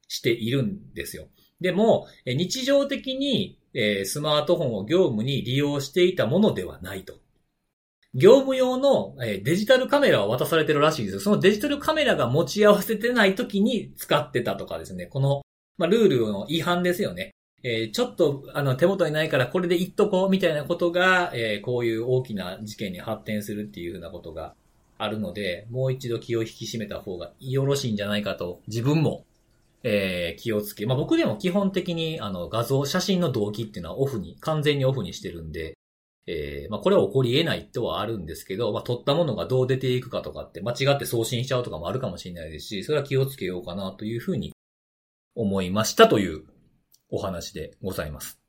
しているんですよ。でも、日常的に、えー、スマートフォンを業務に利用していたものではないと。業務用の、えー、デジタルカメラを渡されてるらしいんですよ。そのデジタルカメラが持ち合わせてない時に使ってたとかですね。この、まあ、ルールの違反ですよね。えー、ちょっと、あの、手元にないからこれで言っとこうみたいなことが、えー、こういう大きな事件に発展するっていうふうなことがあるので、もう一度気を引き締めた方がよろしいんじゃないかと、自分も、えー、気をつけ、まあ、僕でも基本的に、あの、画像、写真の動機っていうのはオフに、完全にオフにしてるんで、えー、まあ、これは起こり得ないとはあるんですけど、まあ、撮ったものがどう出ていくかとかって、間違って送信しちゃうとかもあるかもしれないですし、それは気をつけようかなというふうに思いましたというお話でございます。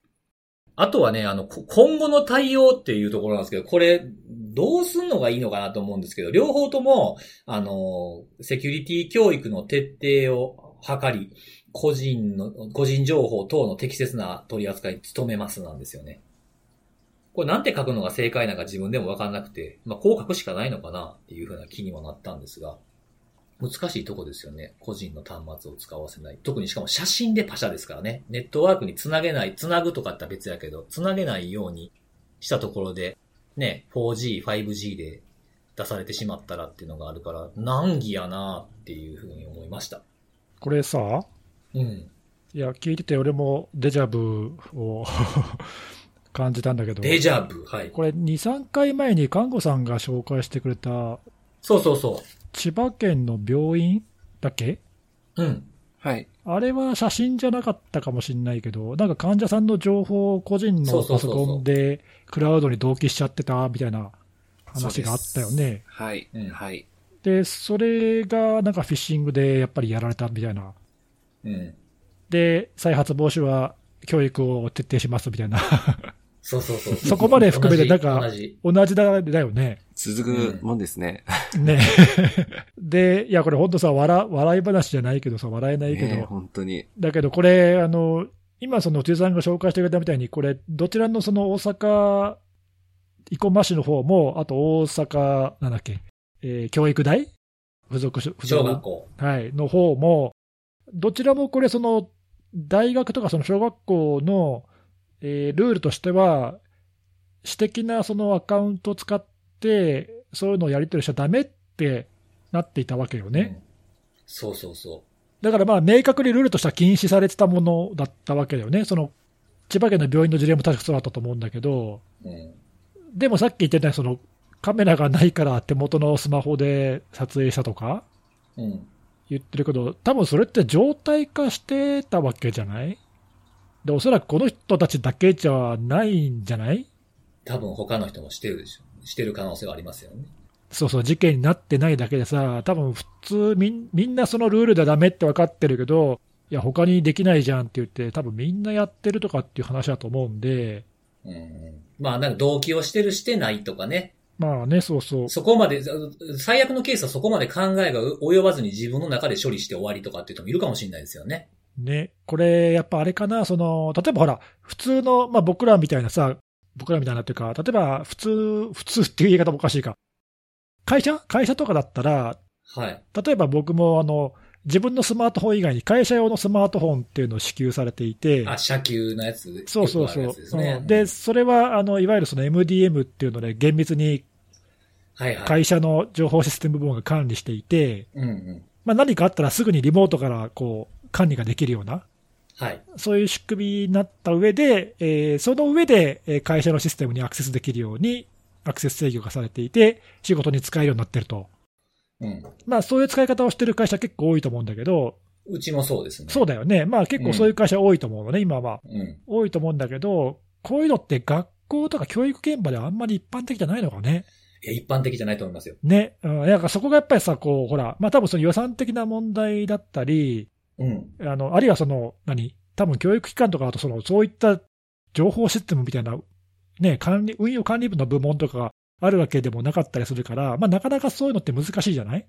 あとはね、あの、今後の対応っていうところなんですけど、これ、どうすんのがいいのかなと思うんですけど、両方とも、あの、セキュリティ教育の徹底を図り、個人の、個人情報等の適切な取り扱いに努めますなんですよね。これなんて書くのが正解なのか自分でもわかんなくて、まあ、こう書くしかないのかなっていうふうな気にもなったんですが、難しいとこですよね。個人の端末を使わせない。特にしかも写真でパシャですからね。ネットワークにつなげない、つなぐとかって別やけど、つなげないようにしたところで、ね、4G、5G で出されてしまったらっていうのがあるから、難儀やなっていうふうに思いました。これさ、うん。いや、聞いてて俺もデジャブを *laughs* 感じたんだけど。デジャブはい。これ2、3回前に看護さんが紹介してくれた。そうそうそう。千葉県の病院だっけ？うん。はい。あれは写真じゃなかったかもしれないけど、なんか患者さんの情報を個人のパソコンでクラウドに同期しちゃってたみたいな話があったよね。はい、うん、はい。で、それがなんかフィッシングでやっぱりやられたみたいな。うん。で、再発防止は教育を徹底しますみたいな *laughs* そうそうそう。そこまで含めて、なんか、同じだだよね。続くもんですね。ね。*laughs* で、いや、これ本当さ、笑、笑い話じゃないけどさ、笑えないけど。本当に。だけど、これ、あの、今、その、辻さんが紹介してくれたみたいに、これ、どちらのその大阪、生駒市の方も、あと大阪、なんだっけ、えー、教育大？付属、付属？小学校。はい、の方も、どちらもこれ、その、大学とかその小学校の、えー、ルールとしては、私的なそのアカウントを使って、そういうのをやり取りしちゃだめってなっていたわけよね。うん、そうそうそう。だからまあ、明確にルールとしては禁止されてたものだったわけだよね。その、千葉県の病院の事例も確かそうだったと思うんだけど、うん、でもさっき言ってたその、カメラがないから手元のスマホで撮影したとか、うん、言ってるけど、多分それって状態化してたわけじゃない？で、おそらくこの人たちだけじゃないんじゃない？多分他の人もしてるでしょ。してる可能性はありますよね。そうそう、事件になってないだけでさ、多分普通み、みんなそのルールでダメって分かってるけど、いや、他にできないじゃんって言って、多分みんなやってるとかっていう話だと思うんで。うん。まあ、なんか動機をしてるしてないとかね。まあね、そうそう。そこまで、最悪のケースはそこまで考えが及ばずに自分の中で処理して終わりとかっていう人もいるかもしれないですよね。ね、これ、やっぱあれかな、その、例えばほら、普通の、まあ僕らみたいなさ、僕らみたいなっていうか、例えば普通、普通っていう言い方もおかしいか。会社？会社とかだったら、はい。例えば僕も、あの、自分のスマートフォン以外に会社用のスマートフォンっていうのを支給されていて。あ、社給のやつ？そうそうそう。ね、うん、で、それは、あの、いわゆるその MDM っていうので厳密に、会社の情報システム部門が管理していて、うんうん、まあ何かあったらすぐにリモートからこう、管理ができるようなはい。そういう仕組みになった上で、えーその上でえー会社のシステムにアクセスできるように、アクセス制御がされていて、仕事に使えるようになってると。うん。まあ、そういう使い方をしてる会社結構多いと思うんだけど、うちもそうですね。そうだよね。まあ結構そういう会社多いと思うのね、今は。うん。多いと思うんだけど、こういうのって学校とか教育現場ではあんまり一般的じゃないのかね。いや、一般的じゃないと思いますよ。ね。うん。なんかそこがやっぱりさ、こう、ほら、まあ多分その予算的な問題だったり、うん。あの、あるいはその、何？多分教育機関とかだとその、そういった情報システムみたいな、ね、管理、運用管理部の部門とかがあるわけでもなかったりするから、まあなかなかそういうのって難しいじゃない？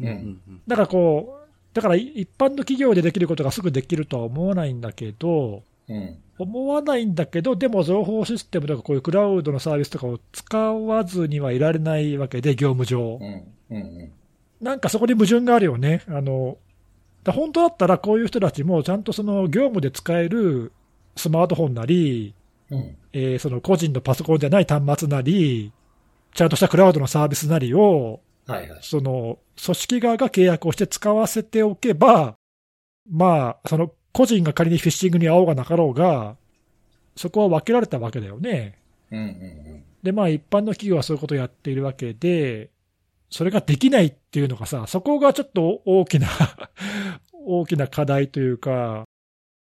うんうんだからこう、だから一般の企業でできることがすぐできるとは思わないんだけど、うん。思わないんだけど、でも情報システムとかこういうクラウドのサービスとかを使わずにはいられないわけで、業務上う。ん。うん。なんかそこに矛盾があるよね。あの、だ本当だったらこういう人たちもちゃんとその業務で使えるスマートフォンなり、うん。えーその個人のパソコンじゃない端末なり、ちゃんとしたクラウドのサービスなりを、はいはい。その組織側が契約をして使わせておけば、まあ、その個人が仮にフィッシングに合おうがなかろうが、そこは分けられたわけだよね。うんうんで、まあ一般の企業はそういうことをやっているわけで、それができないっていうのがさ、そこがちょっと大きな、*laughs* 大きな課題というか、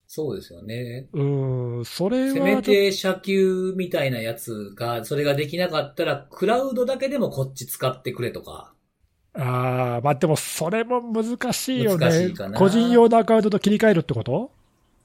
そうですよね。うーん、それはせめて社給みたいなやつが、それができなかったら、クラウドだけでもこっち使ってくれとか。ああ、まあでもそれも難しいよね。難しいかな個人用のアカウントと切り替えるってこと？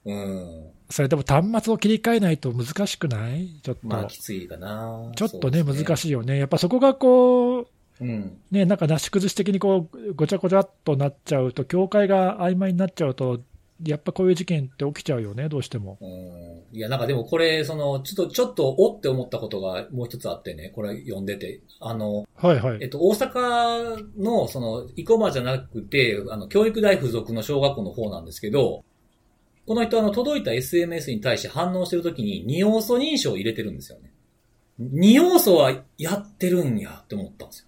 うん。それでも端末を切り替えないと難しくない？ちょっと。まあ、きついかな。ちょっとね、難い。しいよね。やっぱそこがこう、うん。ね、なんかなし崩し的にこう、ごちゃごちゃっとなっちゃうと、境界が曖昧になっちゃうと、やっぱこういう事件って起きちゃうよね、どうしても。うんいや、なんかでもこれ、その、ちょっと、ちょっと、おって思ったことがもう一つあってね、これ読んでて、あの、はいはい。えっと、大阪の、その、生駒じゃなくて、あの、教育大附属の小学校の方なんですけど、この人、あの、届いた SMS に対して反応してるときに、二要素認証を入れてるんですよね。二要素はやってるんやって思ったんですよ。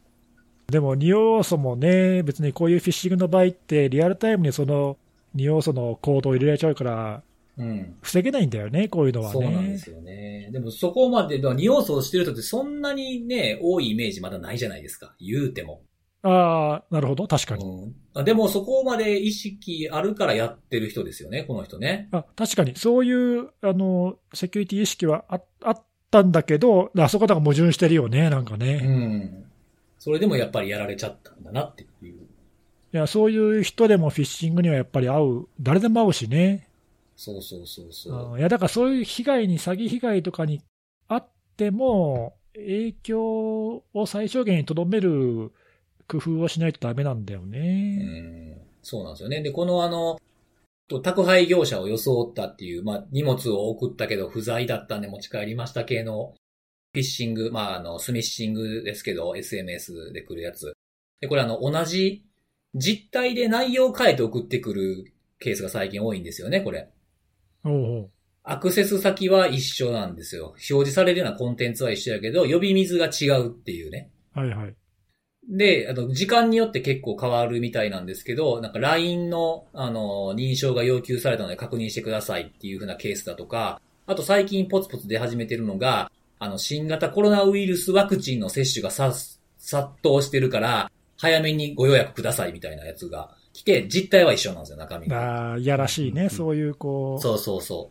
でも、二要素もね、別にこういうフィッシングの場合って、リアルタイムにその二要素のコードを入れられちゃうから、うん。防げないんだよね、こういうのはね。そうなんですよね。でもそこまで、だから二要素をしてる人ってそんなにね、多いイメージまだないじゃないですか。言うても。ああ、なるほど、確かに。うんあ。でもそこまで意識あるからやってる人ですよね、この人ね。あ確かに、そういうあのセキュリティ意識はああったんだけど、あそこだから矛盾してるよね、なんかうね。ん。それでもやっぱりやられちゃったんだなっていう。いや、そういう人でもフィッシングにはやっぱり合う、誰でも合うしね。そうそうそうそう。あいや、だからそういう被害に、詐欺被害とかにあっても、影響を最小限にとどめる工夫をしないとダメなんだようね。ん。そうなんですよね。で、このあの、と宅配業者を装ったっていう、まあ、荷物を送ったけど不在だったんで持ち帰りました系のフィッシング、まあ、あの、スミッシングですけど、SMS で来るやつ。で、これあの、同じ実態で内容を変えて送ってくるケースが最近多いんですよね、これ。おうおうアクセス先は一緒なんですよ。表示されるようなコンテンツは一緒やけど、呼び水が違うっていうね。はいはい。で、あの、時間によって結構変わるみたいなんですけど、なんか LINE の、あの、認証が要求されたので確認してくださいっていう風なケースだとか、あと最近ポツポツ出始めてるのが、あの、新型コロナウイルスワクチンの接種がさ殺到してるから、早めにご予約くださいみたいなやつが来て、実態は一緒なんですよ、中身が。ああ、いやらしいね、うんそういうこう。そうそうそ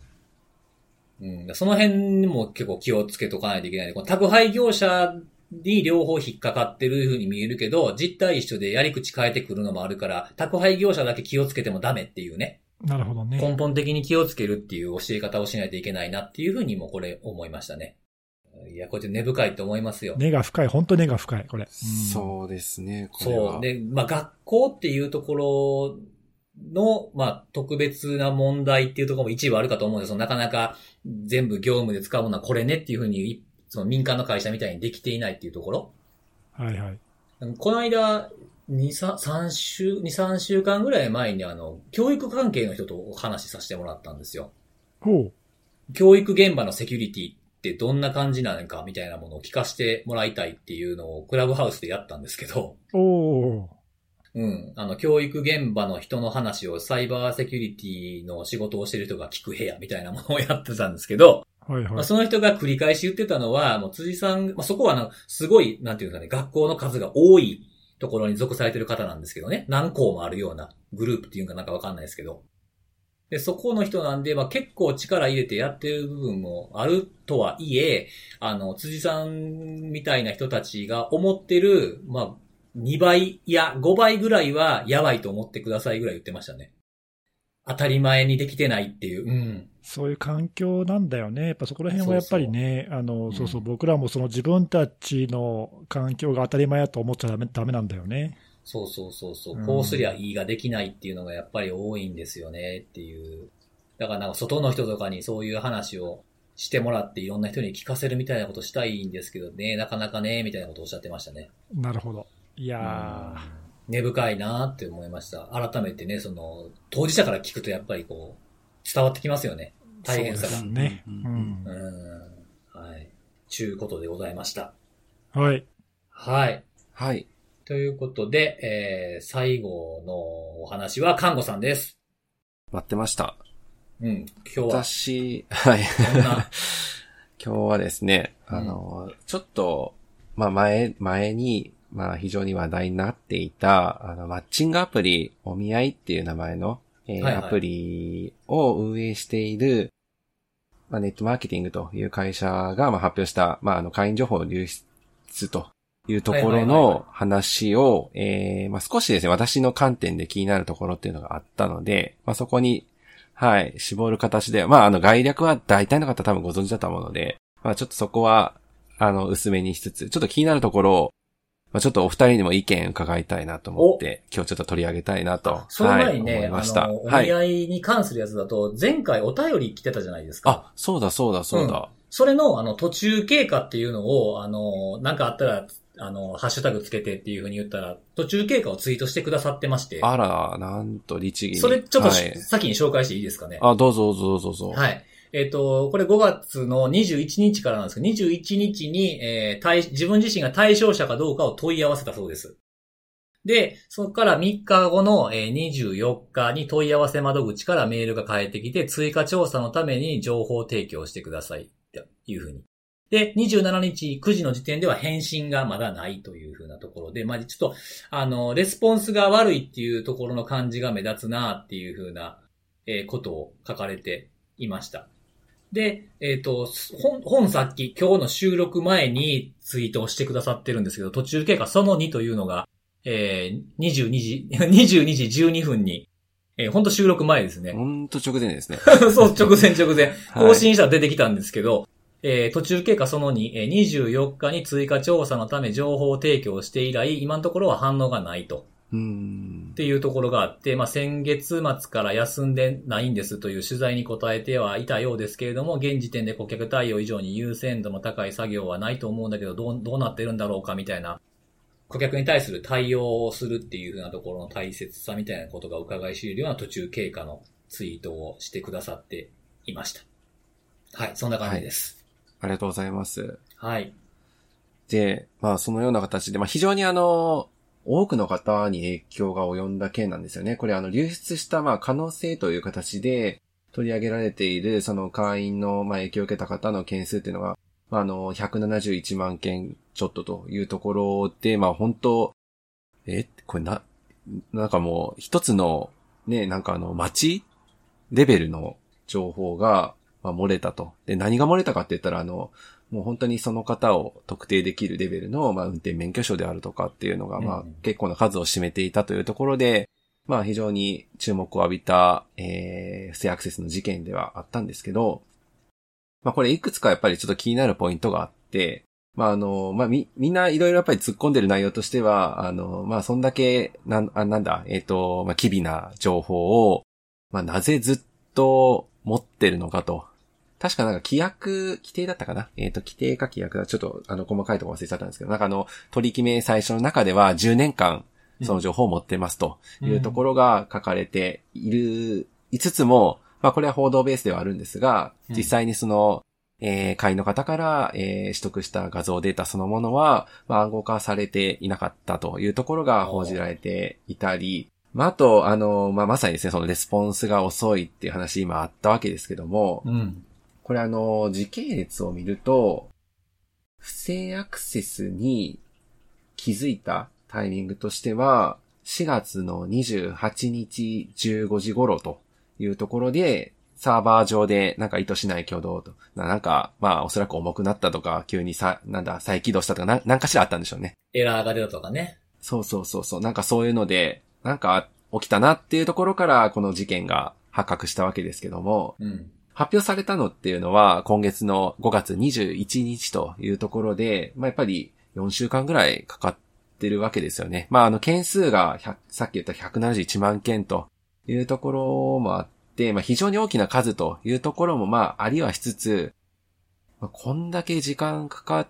う。うん、その辺にも結構気をつけとかないといけない。この宅配業者に両方引っかかってる風に見えるけど、実態一緒でやり口変えてくるのもあるから、宅配業者だけ気をつけてもダメっていうね。なるほどね。根本的に気をつけるっていう教え方をしないといけないなっていう風にもこれ思いましたね。いや、こうやって根深いと思いますよ。根が深い、本当根が深い、これ。そうですね、これは。そう。で、まあ学校っていうところの、まあ特別な問題っていうところも一部あるかと思うんですよ。なかなか全部業務で使うものはこれねっていうふうに、いその民間の会社みたいにできていないっていうところ。はいはい。この間、2、3、3週、2、3週間ぐらい前にあの、教育関係の人とお話しさせてもらったんですよ。ほ教育現場のセキュリティってどんな感じなのかみたいなものを聞かせてもらいたいっていうのをクラブハウスでやったんですけど、*laughs* う。おお。ううん。あの、教育現場の人の話をサイバーセキュリティの仕事をしてる人が聞く部屋みたいなものをやってたんですけど、はいはい。まあ、その人が繰り返し言ってたのは、もう辻さん、まあ、そこはな、すごい、なんていうかね、学校の数が多いところに属されてる方なんですけどね。何校もあるようなグループっていうかなんかわかんないですけど。で、そこの人なんで、まあ、結構力入れてやってる部分もあるとはいえ、あの、辻さんみたいな人たちが思ってる、まあ、2倍、いや、5倍ぐらいはやばいと思ってくださいぐらい言ってましたね。当たり前にできてないっていう。うん。そういう環境なんだよね。やっぱそこら辺はやっぱりね、あの、そうそう、うん僕らもその自分たちの環境が当たり前だと思っちゃダメ、ダメなんだよね。そうそうそうそうう。んこうすりゃいいができないっていうのがやっぱり多いんですよねっていう。だからなんか外の人とかにそういう話をしてもらっていろんな人に聞かせるみたいなことしたいんですけどね、なかなかね、みたいなことをおっしゃってましたね。なるほど。いや根深いなって思いました。改めてね、その、当事者から聞くとやっぱりこう、伝わってきますよね。ー、大変さが。そうですね。ううんんう。ん。はい。ちゅうことでございました。はい。はい。はい。ということで、えー、最後のお話は、看護さんです。待ってました。うん。今日は、私、はい。*laughs* 今日はですね、うんあの、ちょっと、まあ前、前に、まあ非常に話題になっていた、あの、マッチングアプリ、お見合いっていう名前の、えーはいはいアプリを運営している、まあネットマーケティングという会社が、まあ発表した、まああの、会員情報流出というところはいはいはいはいの話を、えーまあ少しですね、私の観点で気になるところっていうのがあったので、まあそこにはい、絞る形で、まあ、あの、概略は大体の方多分ご存知だと思うので、まあ、ちょっとそこは、あの、薄めにしつつ、ちょっと気になるところを、まあ、ちょっとお二人にも意見伺いたいなと思って、今日ちょっと取り上げたいなと、その前はい、にね、思いました。あの、おはい。見合いに関するやつだと、前回お便り来てたじゃないですか。あ、そうだそうだそうだ。それの、あの、途中経過っていうのを、あの、なんかあったら、あの、ハッシュタグつけてっていうふうに言ったら、途中経過をツイートしてくださってまして、あら、なんと、律儀に。それちょっとし、はい、先に紹介していいですかね？あ、どうぞどうぞどうぞ。はい。えっ、と、これ5月の21日からなんですけど、21日に、えー対自分自身が対象者かどうかを問い合わせたそうです。で、そこから3日後の、えー24日に問い合わせ窓口からメールが返ってきて、追加調査のために情報提供してください。っていうふうに。で、27日9時の時点では返信がまだないというふうなところで、まあ、ちょっと、あの、レスポンスが悪いっていうところの感じが目立つなっていうふうな、えーことを書かれていました。で、えっ、と、本、本さっき今日の収録前にツイートをしてくださってるんですけど、途中経過その2というのが、えー、22時、*laughs* 22時12分に、えー、本当収録前ですね。ほんと直前ですね。*laughs* そう、直前直前。はい更新したら出てきたんですけど、えー途中経過その2、えー24日に追加調査のため情報提供して以来、今のところは反応がないと。うーんっ。ていうところがあって、まあ、先月末から休んでないんですという取材に答えてはいたようですけれども、現時点で顧客対応以上に優先度の高い作業はないと思うんだけど、どう、どうなってるんだろうかみたいな、顧客に対する対応をするっていうふうなところの大切さみたいなことが伺い知れるような途中経過のツイートをしてくださっていました。はい、そんな感じです。ありがとうございます。はい。で、まあそのような形で、まあ非常にあの、多くの方に影響が及んだ件なんですよね。これあの流出したまあ可能性という形で取り上げられているその会員のまあ影響を受けた方の件数っていうのが、まああの、171万件ちょっとというところで、まあ本当、え、これな、なんかもう一つのね、なんかあの街？レベルの情報が、まあ、漏れたと。で、何が漏れたかって言ったら、あの、もう本当にその方を特定できるレベルの、まあ、運転免許証であるとかっていうのが、まあうん、結構な数を占めていたというところで、まあ、非常に注目を浴びた、えー、不正アクセスの事件ではあったんですけど、まあ、これいくつかやっぱりちょっと気になるポイントがあって、まあ、あの、まあ、み、みんないろいろやっぱり突っ込んでる内容としては、あの、まあ、そんだけ、なん、あなんだ、えっ、と、まあ、機微な情報を、まあ、なぜずっと持ってるのかと。確かなんか規約、規定だったかな？えっ、と、規定か規約だ。ちょっと、あの、細かいところ忘れちゃったんですけど、なんかあの、取り決め最初の中では10年間、その情報を持ってますと。いうところが書かれている、いつつも、まあこれは報道ベースではあるんですが、うん。実際にその、えー、会員の方から、えー取得した画像データそのものは、まあ、暗号化されていなかったというところが報じられていたり、まあ、あと、あの、まあ、まさにですね、そのレスポンスが遅いっていう話今あったわけですけども、うん。これあの、時系列を見ると、不正アクセスに気づいたタイミングとしては、4月の28日15時頃というところで、サーバー上でなんか意図しない挙動と、ななんか、まあおそらく重くなったとか、急にさ、なんだ、再起動したとか、なんなんかしらあったんでしょうね。エラーが出たとかね。そうそうそうそう。なんかそういうので、なんか起きたなっていうところからこの事件が発覚したわけですけども、うん。発表されたのっていうのは今月の5月21日というところで、まあ、やっぱり4週間ぐらいかかってるわけですよね。まあ、あの、件数が100さっき言った171万件というところもあって、まあ、非常に大きな数というところもまあ、ありはしつつ、まあ、こんだけ時間かかっ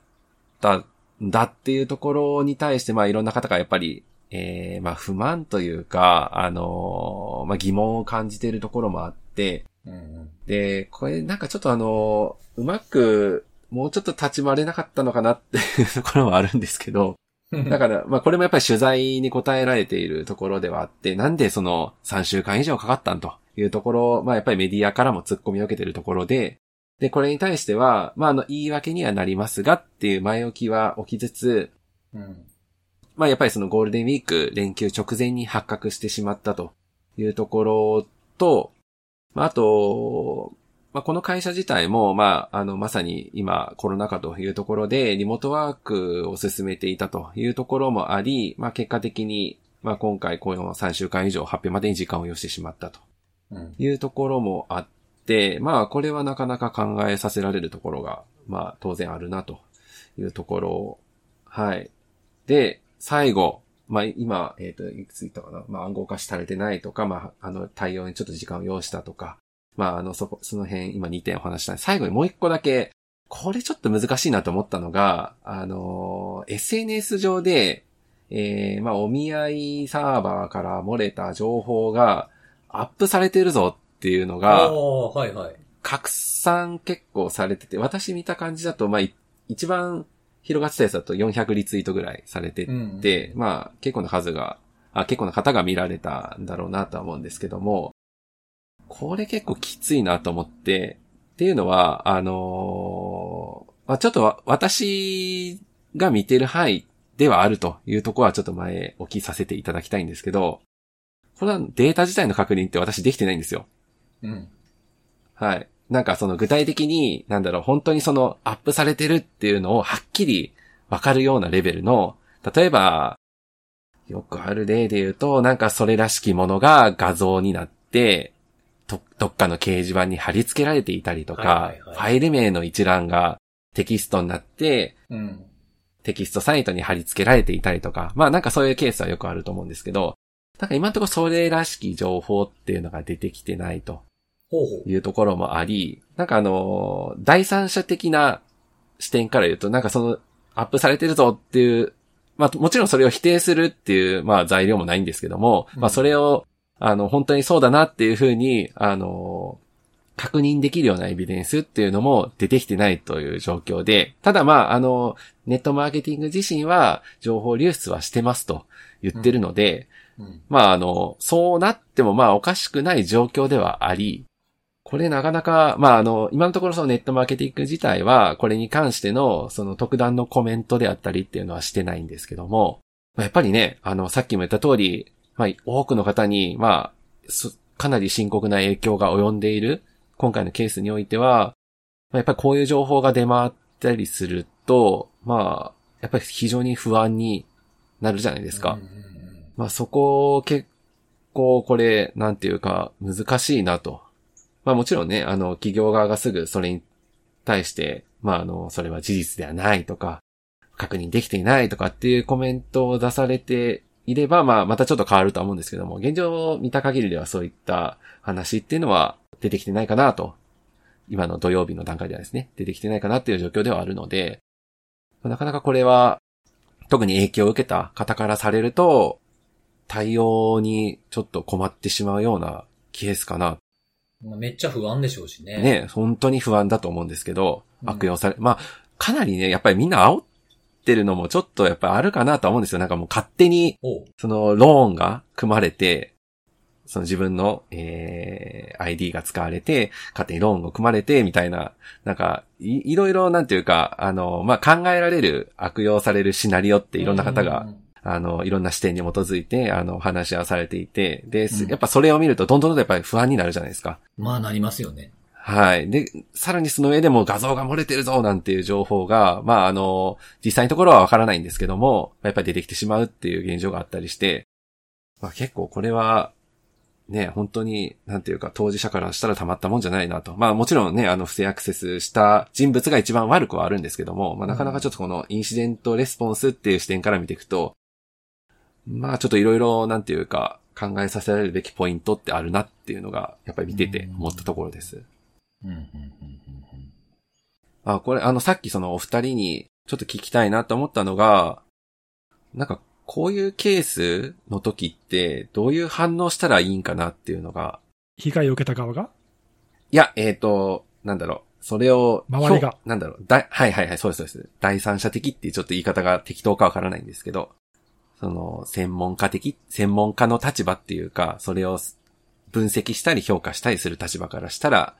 たんだっていうところに対して、まあ、いろんな方がやっぱり、えー、まあ、不満というか、あのーまあ、疑問を感じているところもあって、うん。で、これなんかちょっとあの、うまく、もうちょっと立ち回れなかったのかなっていう *laughs* ところもあるんですけど、うん。だから、まあこれもやっぱり取材に答えられているところではあって、なんでその3週間以上かかったんというところ、まあやっぱりメディアからも突っ込みを受けているところで、で、これに対しては、まああの、言い訳にはなりますがっていう前置きは置きつつ、うん。まあやっぱりそのゴールデンウィーク連休直前に発覚してしまったというところと、まああと、まあこの会社自体も、まああのまさに今コロナ禍というところでリモートワークを進めていたというところもあり、まあ結果的に、まあ今回この3週間以上発表までに時間を要してしまったとうん。いうところもあって、まあこれはなかなか考えさせられるところが、まあ当然あるなというところはい。で、最後、まあ今、えっ、と、いくつ言ったかな？まあ暗号化されてないとか、まああの対応にちょっと時間を要したとか、まああのそこ、その辺今2点お話した最後にもう一個だけ、これちょっと難しいなと思ったのが、あの、SNS 上で、えー、まあお見合いサーバーから漏れた情報がアップされてるぞっていうのが、はいはい。拡散結構されてて、私見た感じだと、まあ、い一番広がってたやつだと400リツイートぐらいされてうん。て、まあ、結構な数が、あ、結構な方が見られたんだろうなとは思うんですけども、これ結構きついなと思って、っていうのは、あのーまあ、ちょっとわ私が見てる範囲ではあるというところはちょっと前置きさせていただきたいんですけど、これはデータ自体の確認って私できてないんですよ。うん。はい。なんかその具体的に、なんだろう、本当にそのアップされてるっていうのをはっきりわかるようなレベルの、例えば、よくある例で言うと、なんかそれらしきものが画像になって、ど、どっかの掲示板に貼り付けられていたりとか、はいはいはいファイル名の一覧がテキストになって、うん。テキストサイトに貼り付けられていたりとか、まあなんかそういうケースはよくあると思うんですけど、なんか今のところそれらしき情報っていうのが出てきてないと。いうところもあり、なんかあの、第三者的な視点から言うと、なんかその、アップされてるぞっていう、まあもちろんそれを否定するっていう、まあ材料もないんですけども、うん。まあそれを、あの、本当にそうだなっていうふうに、あの、確認できるようなエビデンスっていうのも出てきてないという状況で、ただまあ、あの、ネットマーケティング自身は情報流出はしてますと言ってるので、うん。まああの、そうなってもまあおかしくない状況ではあり、これなかなか、まああの、今のところそのネットマーケティング自体は、これに関してのその特段のコメントであったりっていうのはしてないんですけども、まあ、やっぱりね、あの、さっきも言った通り、まあ多くの方に、まあ、そかなり深刻な影響が及んでいる、今回のケースにおいては、まあ、やっぱりこういう情報が出回ったりすると、まあ、やっぱり非常に不安になるじゃないですか。まあそこ結構これ、なんていうか難しいなと。まあもちろんね、あの企業側がすぐそれに対して、まああの、それは事実ではないとか、確認できていないとかっていうコメントを出されていれば、まあまたちょっと変わるとは思うんですけども、現状を見た限りではそういった話っていうのは出てきてないかなと。今の土曜日の段階ではですね、出てきてないかなっていう状況ではあるので、なかなかこれは、特に影響を受けた方からされると、対応にちょっと困ってしまうようなケースかな。まあめっちゃ不安でしょうしね。ね、本当に不安だと思うんですけど、うん悪用され、まあ、かなりね、やっぱりみんな煽ってるのもちょっとやっぱりあるかなとは思うんですよ。なんかもう勝手に、そのローンが組まれて、その自分の、えー、ID が使われて、勝手にローンが組まれて、みたいな、なんか、い、いろいろなんていうか、あの、まあ、考えられる、悪用されるシナリオっていろんな方が、うんあの、いろんな視点に基づいて、あの、話し合わされていて、で、すうんやっぱそれを見ると、どんどんどんどんやっぱり不安になるじゃないですか。まあなりますよね。はい。で、さらにその上でも画像が漏れてるぞなんていう情報が、まあ、あの、実際のところはわからないんですけども、やっぱり出てきてしまうっていう現状があったりして、まあ結構これは、ね、本当に、なんていうか、当事者からしたらたまったもんじゃないなと。まあもちろんね、あの、不正アクセスした人物が一番悪くはあるんですけども、まあなかなかちょっとこのインシデントレスポンスっていう視点から見ていくと、まあちょっといろいろ、なんていうか、考えさせられるべきポイントってあるなっていうのが、やっぱり見てて思ったところです。うんうんうんうんあ、これ、あの、さっきそのお二人にちょっと聞きたいなと思ったのが、なんか、こういうケースの時って、どういう反応したらいいんかなっていうのが、被害を受けた側が？いや、えっ、と、なんだろう、それを、周りが？評なんだろう、だはいはいはい、そうですそうです。第三者的っていうちょっと言い方が適当かわからないんですけど、その、専門家的、専門家の立場っていうか、それを分析したり評価したりする立場からしたら、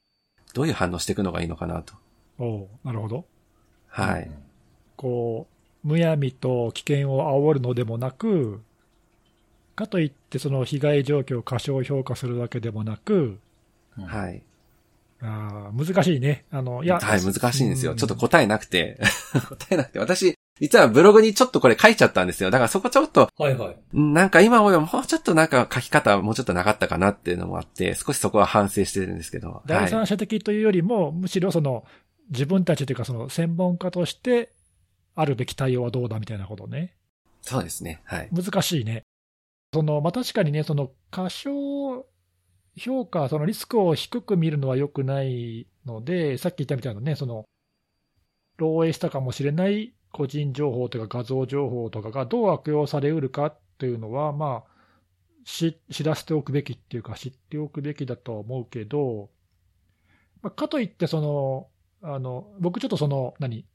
どういう反応していくのがいいのかなと。おうなるほど。はい。こう、むやみと危険を煽るのでもなく、かといってその被害状況を過小評価するわけでもなく、うんはい。あー難しいね。あの、いや、はい、難しいんですよ。うんちょっと答えなくて。*laughs* 答えなくて。私、実はブログにちょっとこれ書いちゃったんですよ。だからそこちょっと、はいはい。うんなんか今思えばもうちょっとなんか書き方もうちょっとなかったかなっていうのもあって、少しそこは反省してるんですけど。はい。第三者的というよりも、むしろその自分たちというか、その専門家としてあるべき対応はどうだみたいなことね、そうですね。はい。難しいね。そのまあ、確かにね、その過小評価、そのリスクを低く見るのは良くないので、さっき言ったみたいなね、その漏洩したかもしれない個人情報とか画像情報とかがどう悪用されうるかっていうのは、まあ、し知らせておくべきっていうか、知っておくべきだとは思うけど、まあ、かといってその、あの僕ちょっとその、何、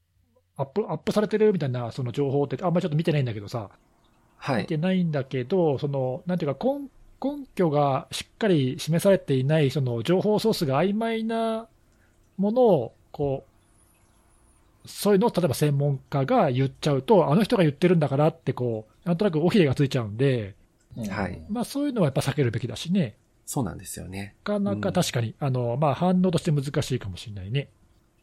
アップアップされてるみたいなその情報って、あんまりちょっと見てないんだけどさ、はい。見てないんだけど、そのなんていうか根、根拠がしっかり示されていない、その情報ソースが曖昧なものをこう、そういうのを例えば専門家が言っちゃうと、あの人が言ってるんだからってこう、なんとなく尾ひれがついちゃうんで、うんはいまあ、そういうのはやっぱ避けるべきだしね、そうなんですよね。なかなうんか確かに、あのまあ、反応として難しいかもしれないね。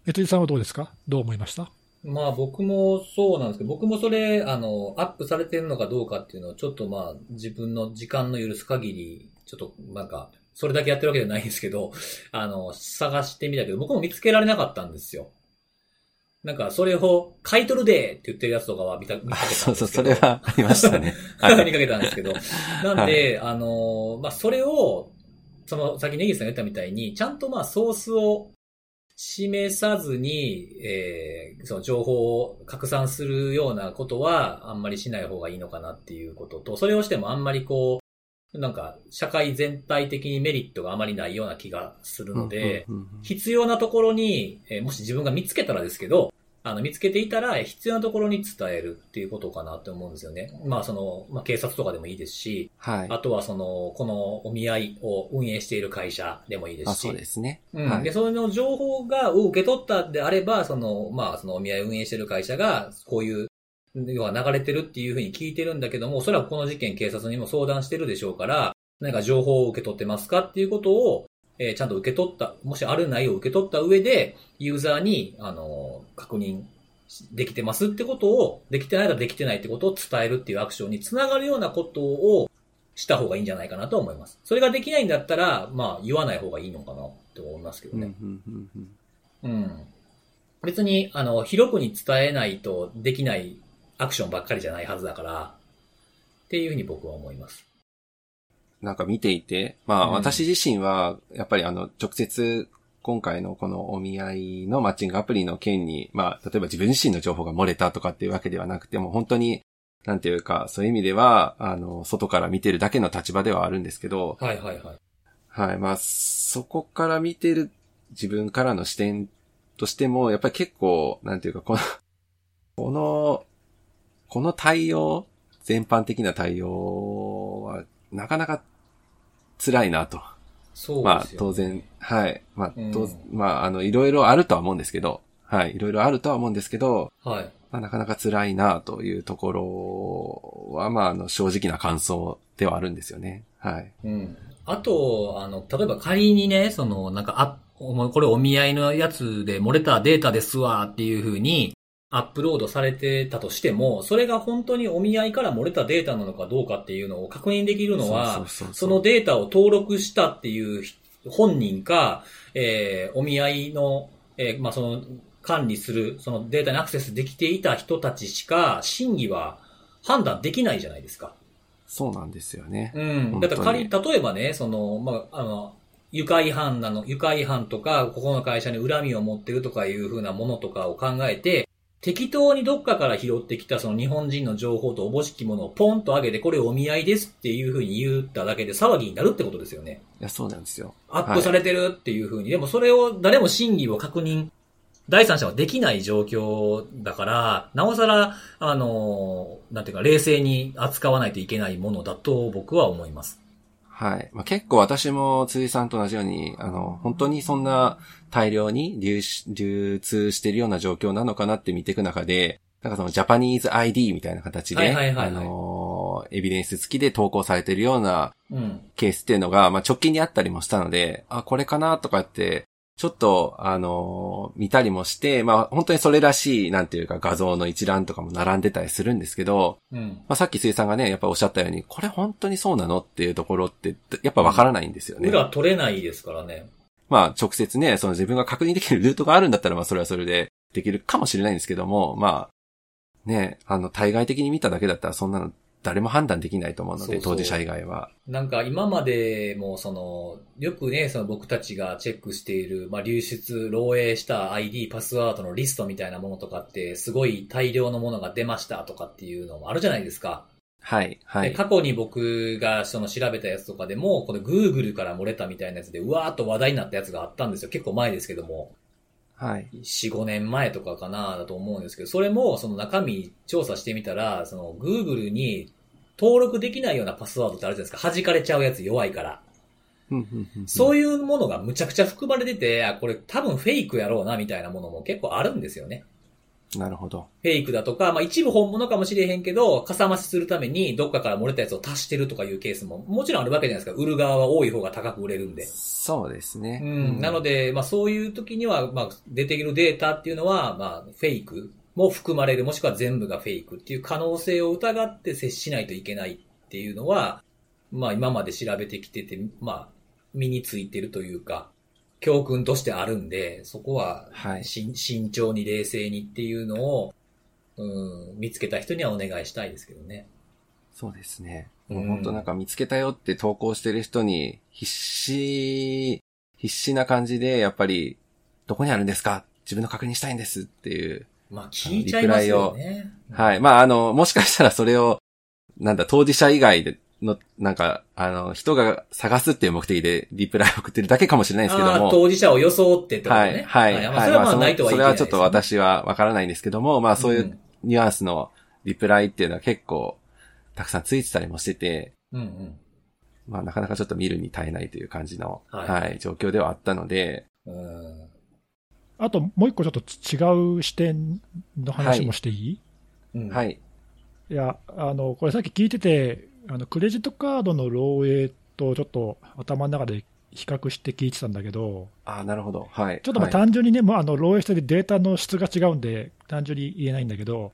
え辻さんはどうですか？どう思いました？まあ僕もそうなんですけど、僕もそれ、あの、アップされてるのかどうかっていうのをちょっとまあ自分の時間の許す限り、ちょっとなんか、それだけやってるわけじゃないんですけど、あの、探してみたけど、僕も見つけられなかったんですよ。なんか、それを買い取るでって言ってるやつとかは見た、*laughs* 見かけたんですけど。そうそう、それはありましたね。*laughs* はい見かけたんですけど。*laughs* なんで、あの、まあ、それを、その、さっきネギさんが言ったみたいに、ちゃんとまあ、ソースを示さずに、えー、その情報を拡散するようなことは、あんまりしない方がいいのかなっていうことと、それをしてもあんまりこう、なんか、社会全体的にメリットがあまりないような気がするので、必要なところに、えーもし自分が見つけたらですけど、あの、見つけていたら、えー必要なところに伝えるっていうことかなって思うんですよね。まあ、その、まあ、警察とかでもいいですし、はい。あとはその、このお見合いを運営している会社でもいいですあ、し、そうですね。うん。で、はい。その情報が、を受け取ったんであれば、その、まあ、そのお見合いを運営している会社が、こういう、要は流れてるっていうふうに聞いてるんだけども、おそらくこの事件警察にも相談してるでしょうから、何か情報を受け取ってますかっていうことを、えーちゃんと受け取った、もしある内容を受け取った上で、ユーザーに、あの、確認できてますってことを、できてないらできてないってことを伝えるっていうアクションにつながるようなことをした方がいいんじゃないかなと思います。それができないんだったら、まあ、言わない方がいいのかなって思いますけどね。うん。別に、あの、広くに伝えないとできないアクションばっかりじゃないはずだから、っていうふうに僕は思います。なんか見ていて、まあうん私自身は、やっぱりあの、直接、今回のこのお見合いのマッチングアプリの件に、まあ、例えば自分自身の情報が漏れたとかっていうわけではなくても、本当に、なんていうか、そういう意味では、あの、外から見てるだけの立場ではあるんですけど、はいはいはい。はい。まあ、そこから見てる自分からの視点としても、やっぱり結構、なんていうか、この、この、この対応、全般的な対応は、なかなか辛いなと。そうですよ、ね。まあ、当然、はい。まあ、うんとまあ、あの、いろいろあるとは思うんですけど、はい。いろいろあるとは思うんですけど、はい。まあ、なかなか辛いなというところは、まあ、あの、正直な感想ではあるんですよね。はい。うん。あと、あの、例えば仮にね、その、なんか、あ、これお見合いのやつで漏れたデータですわっていう風にアップロードされてたとしても、それが本当にお見合いから漏れたデータなのかどうかっていうのを確認できるのは、そのデータを登録したっていう本人か、えーお見合いの、えーまあ、その、管理する、そのデータにアクセスできていた人たちしか、真偽は判断できないじゃないですか。そうなんですよね。うん。だから仮、例えばね、その、まあ、あの、愉快犯なの、愉快犯とか、ここの会社に恨みを持ってるとかいう風なものとかを考えて、適当にどっかから拾ってきたその日本人の情報とおぼしきものをポンと上げて、これお見合いですっていう風に言っただけで騒ぎになるってことですよね。いや、そうなんですよ。アップされてるっていう風に。でもそれを誰も真偽を確認、第三者はできない状況だから、なおさら、あの、なんていうか、冷静に扱わないといけないものだと僕は思います。はい。まあ、結構私も辻さんと同じように、あの、本当にそんな大量に流し流通しているような状況なのかなって見ていく中で、なんかそのジャパニーズ ID みたいな形で、はいはいはいはいあの、エビデンス付きで投稿されているようなうん。ケースっていうのが、まあ、直近にあったりもしたので、あ、これかなとかって、ちょっと、あの見たりもして、まあ、本当にそれらしい、なんていうか画像の一覧とかも並んでたりするんですけど、うん。まあ、さっき水さんがね、やっぱおっしゃったように、これ本当にそうなのっていうところって、やっぱわからないんですよね。裏取れないですからね。まあ、直接ね、その自分が確認できるルートがあるんだったら、まあ、それはそれでできるかもしれないんですけども、まあ、ね、あの、対外的に見ただけだったら、そんなの誰も判断できないと思うので、そうそう当事者以外は。なんか今までもその、よくね、その僕たちがチェックしている、まあ流出、漏洩した ID、パスワードのリストみたいなものとかって、すごい大量のものが出ましたとかっていうのもあるじゃないですか。はい、はい。で過去に僕がその調べたやつとかでも、この Google から漏れたみたいなやつで、うわーっと話題になったやつがあったんですよ。結構前ですけども。はい。4、5年前とかかなだと思うんですけど、それもその中身調査してみたら、その Google に登録できないようなパスワードってあるじゃないですか。弾かれちゃうやつ弱いから。そういいうものがむちゃくちゃ含まれてて、あ、これ多分フェイクやろうなみたいなものも結構あるんですよね。うん。なるほど。フェイクだとか、まあ一部本物かもしれへんけど、かさ増しするためにどっかから漏れたやつを足してるとかいうケースももちろんあるわけじゃないですか。売る側は多い方が高く売れるんで。そうですね。うん、なので、まあそういう時には、まあ出てくるデータっていうのは、まあフェイクも含まれる、もしくは全部がフェイクっていう可能性を疑って接しないといけないっていうのは、まあ今まで調べてきてて、まあ身についてるというか、教訓としてあるんで、そこははいし、慎重に冷静にっていうのを、うん、見つけた人にはお願いしたいですけどね。そうですね。うんもう本当なんか見つけたよって投稿してる人に、必死、必死な感じで、やっぱり、どこにあるんですか？自分の確認したいんですっていう。まあ聞いちゃいますよね。はい。まあ、あの、もしかしたらそれを、なんだ、当事者以外での、なんか、あの、人が探すっていう目的でリプライを送ってるだけかもしれないですけども。当事者を装ってってことはね。い、はい、まあ、はい。それはまあないとは言えないそれはちょっと私はわからないんですけども、まあそういううんニュアンスのリプライっていうのは結構、たくさんついてたりもしてて、うんうん。まあなかなかちょっと見るに耐えないという感じの、ははいい、状況ではあったので、うんあともう一個ちょっと違う視点の話もしていい、うんはい。い、や、あの、これさっき聞いてて、あの、クレジットカードの漏洩とちょっと頭の中で比較して聞いてたんだけど、ああ、なるほど。はい。ちょっとまあはい単純にね、もうあの漏洩しててデータの質が違うんで、単純に言えないんだけど、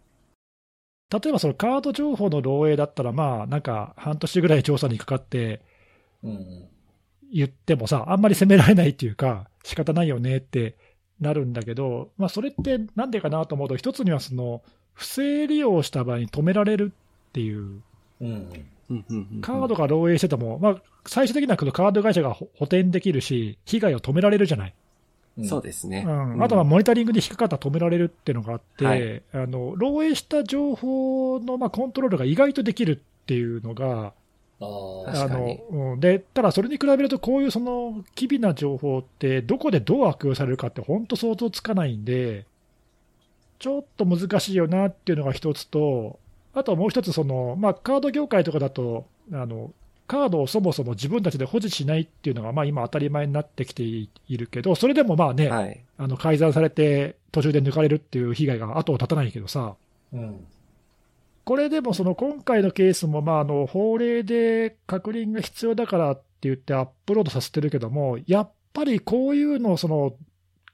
例えばそのカード情報の漏洩だったら、まあなんか半年ぐらい調査にかかって言ってもさ、あんまり責められないっていうか、仕方ないよねってなるんだけど、まあそれってなんでかなと思うと、一つにはその不正利用した場合に止められるっていう、うんカードが漏洩してても、まあ最終的にはこのカード会社が補補填できるし、被害を止められるじゃない。うん。そうですね。うん、あとはモニタリングに引っかかったら止められるっていうのがあって、はい。あの漏洩した情報のまあコントロールが意外とできるっていうのが、ああ。確かに。の、うん、で、ただそれに比べると、こういうその機微な情報って、どこでどう悪用されるかって、本当想像つかないんで、ちょっと難しいよなっていうのが一つと、あともう一つその、まあ、カード業界とかだとあの、カードをそもそも自分たちで保持しないっていうのが、まあ、今、当たり前になってきているけど、それでもまあね、はい。あの改ざんされて、途中で抜かれるっていう被害が後を絶たないけどさ。うん。これでもその今回のケースも、まあ、あの法令で確認が必要だからって言ってアップロードさせてるけども、やっぱりこういうのをその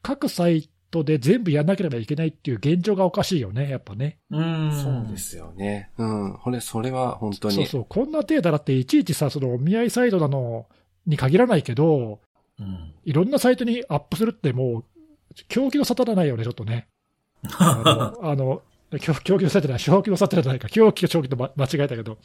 各サイトで全部やんなければいけないっていう現状がおかしいよね、やっぱね。うん。そうで。すよね。うん。これ、それは本当に。そうそう、こんなデータだっていちいちさ、そのお見合いサイトなのに限らないけど、うん。いろんなサイトにアップするって、もう、狂気の沙汰だないよね、ちょっとね。あの、あの狂狂気の沙汰じゃない、正気の沙汰じゃないか、狂気と正気と、ま、間違えたけど、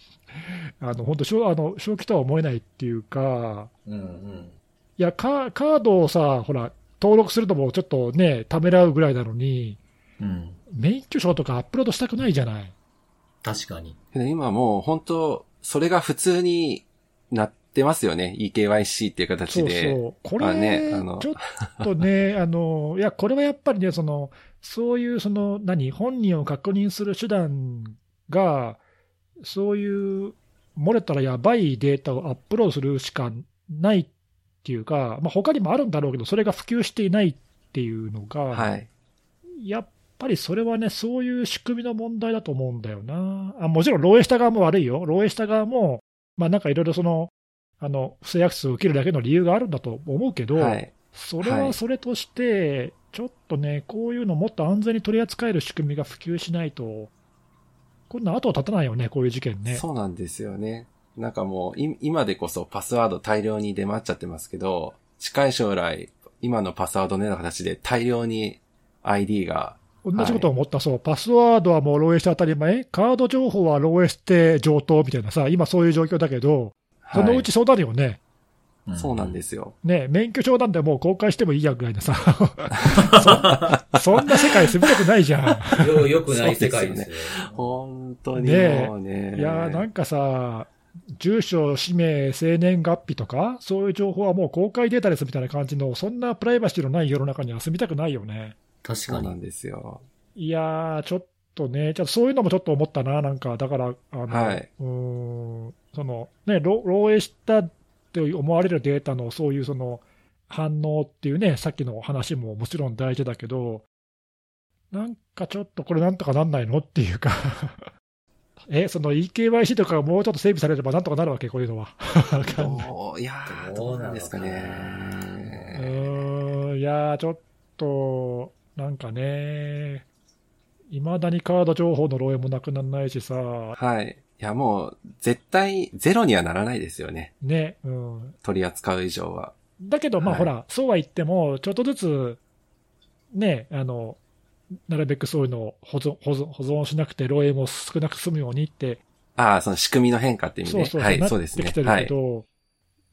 あの本当正あの、正気とは思えないっていうか、うんうん。いやカ、カードをさ、ほら、登録するのもちょっとね、ためらうぐらいなのに、うん。免許証とかアップロードしたくないじゃない。確かに。今もう本当、それが普通になってますよね。EKYC っていう形そうで。そう。これ、まあねあのちょっとね、*laughs* あの、いや、これはやっぱりね、その、そういう、その、何、本人を確認する手段が、そういう、漏れたらやばいデータをアップロードするしかないっていうか、まあ、他にもあるんだろうけど、それが普及していないっていうのが、はい。やっぱりそれはね、そういう仕組みの問題だと思うんだよな。あもちろん漏洩した側も悪いよ。漏洩した側も、まあなんかいろいろその、あの、不正アクセスを受けるだけの理由があるんだと思うけど、はい。それははいそれとして、ちょっとね、こういうのもっと安全に取り扱える仕組みが普及しないと、こんな後を絶たないよね、こういう事件ね。そうなんですよね。なんかもう、い今でこそパスワード大量に出回っちゃってますけど、近い将来、今のパスワードのような形で大量に ID が、同じことを思った、そう、パスワードはもう漏洩して当たり前、カード情報は漏洩して上等みたいなさ、今そういう状況だけど、そのうちそうなるよね。そうなんですよ。ね、免許証なんてもう公開してもいいやぐらいなさ、*laughs* そそんな世界住みたくないじゃん。よ、よくない世界ですよ。本当にねえもうね。いやーなんかさ、住所、氏名、生年月日とか、そういう情報はもう公開データですみたいな感じの、そんなプライバシーのない世の中には住みたくないよね。確かなんですよ。いやー、ちょっとね、ちょっとそういうのもちょっと思ったな、なんか、だから、あの、はいうーん、その、ね、漏漏洩したって思われるデータのそういうその反応っていうね、さっきの話ももちろん大事だけど、なんかちょっとこれなんとかなんないのっていうかえ、その EKYC とかがもうちょっと整備されればなんとかなるわけ、こういうのは。い *laughs* どう *laughs* いやーどうなんですかうね。ーん、いやー、ちょっと、なんかね、いまだにカード情報の漏洩もなくならないしさ、はい。いや、もう、絶対、ゼロにはならないですよね。ね、うん。取り扱う以上は。だけど、まあ、はいほら、そうは言っても、ちょっとずつ、ね、あの、なるべくそういうのを保存保存保存しなくて、漏洩も少なく済むようにって、ああ、その仕組みの変化っていう意味ね。そうそう、はい、なそうですねってきて。るはい。けど、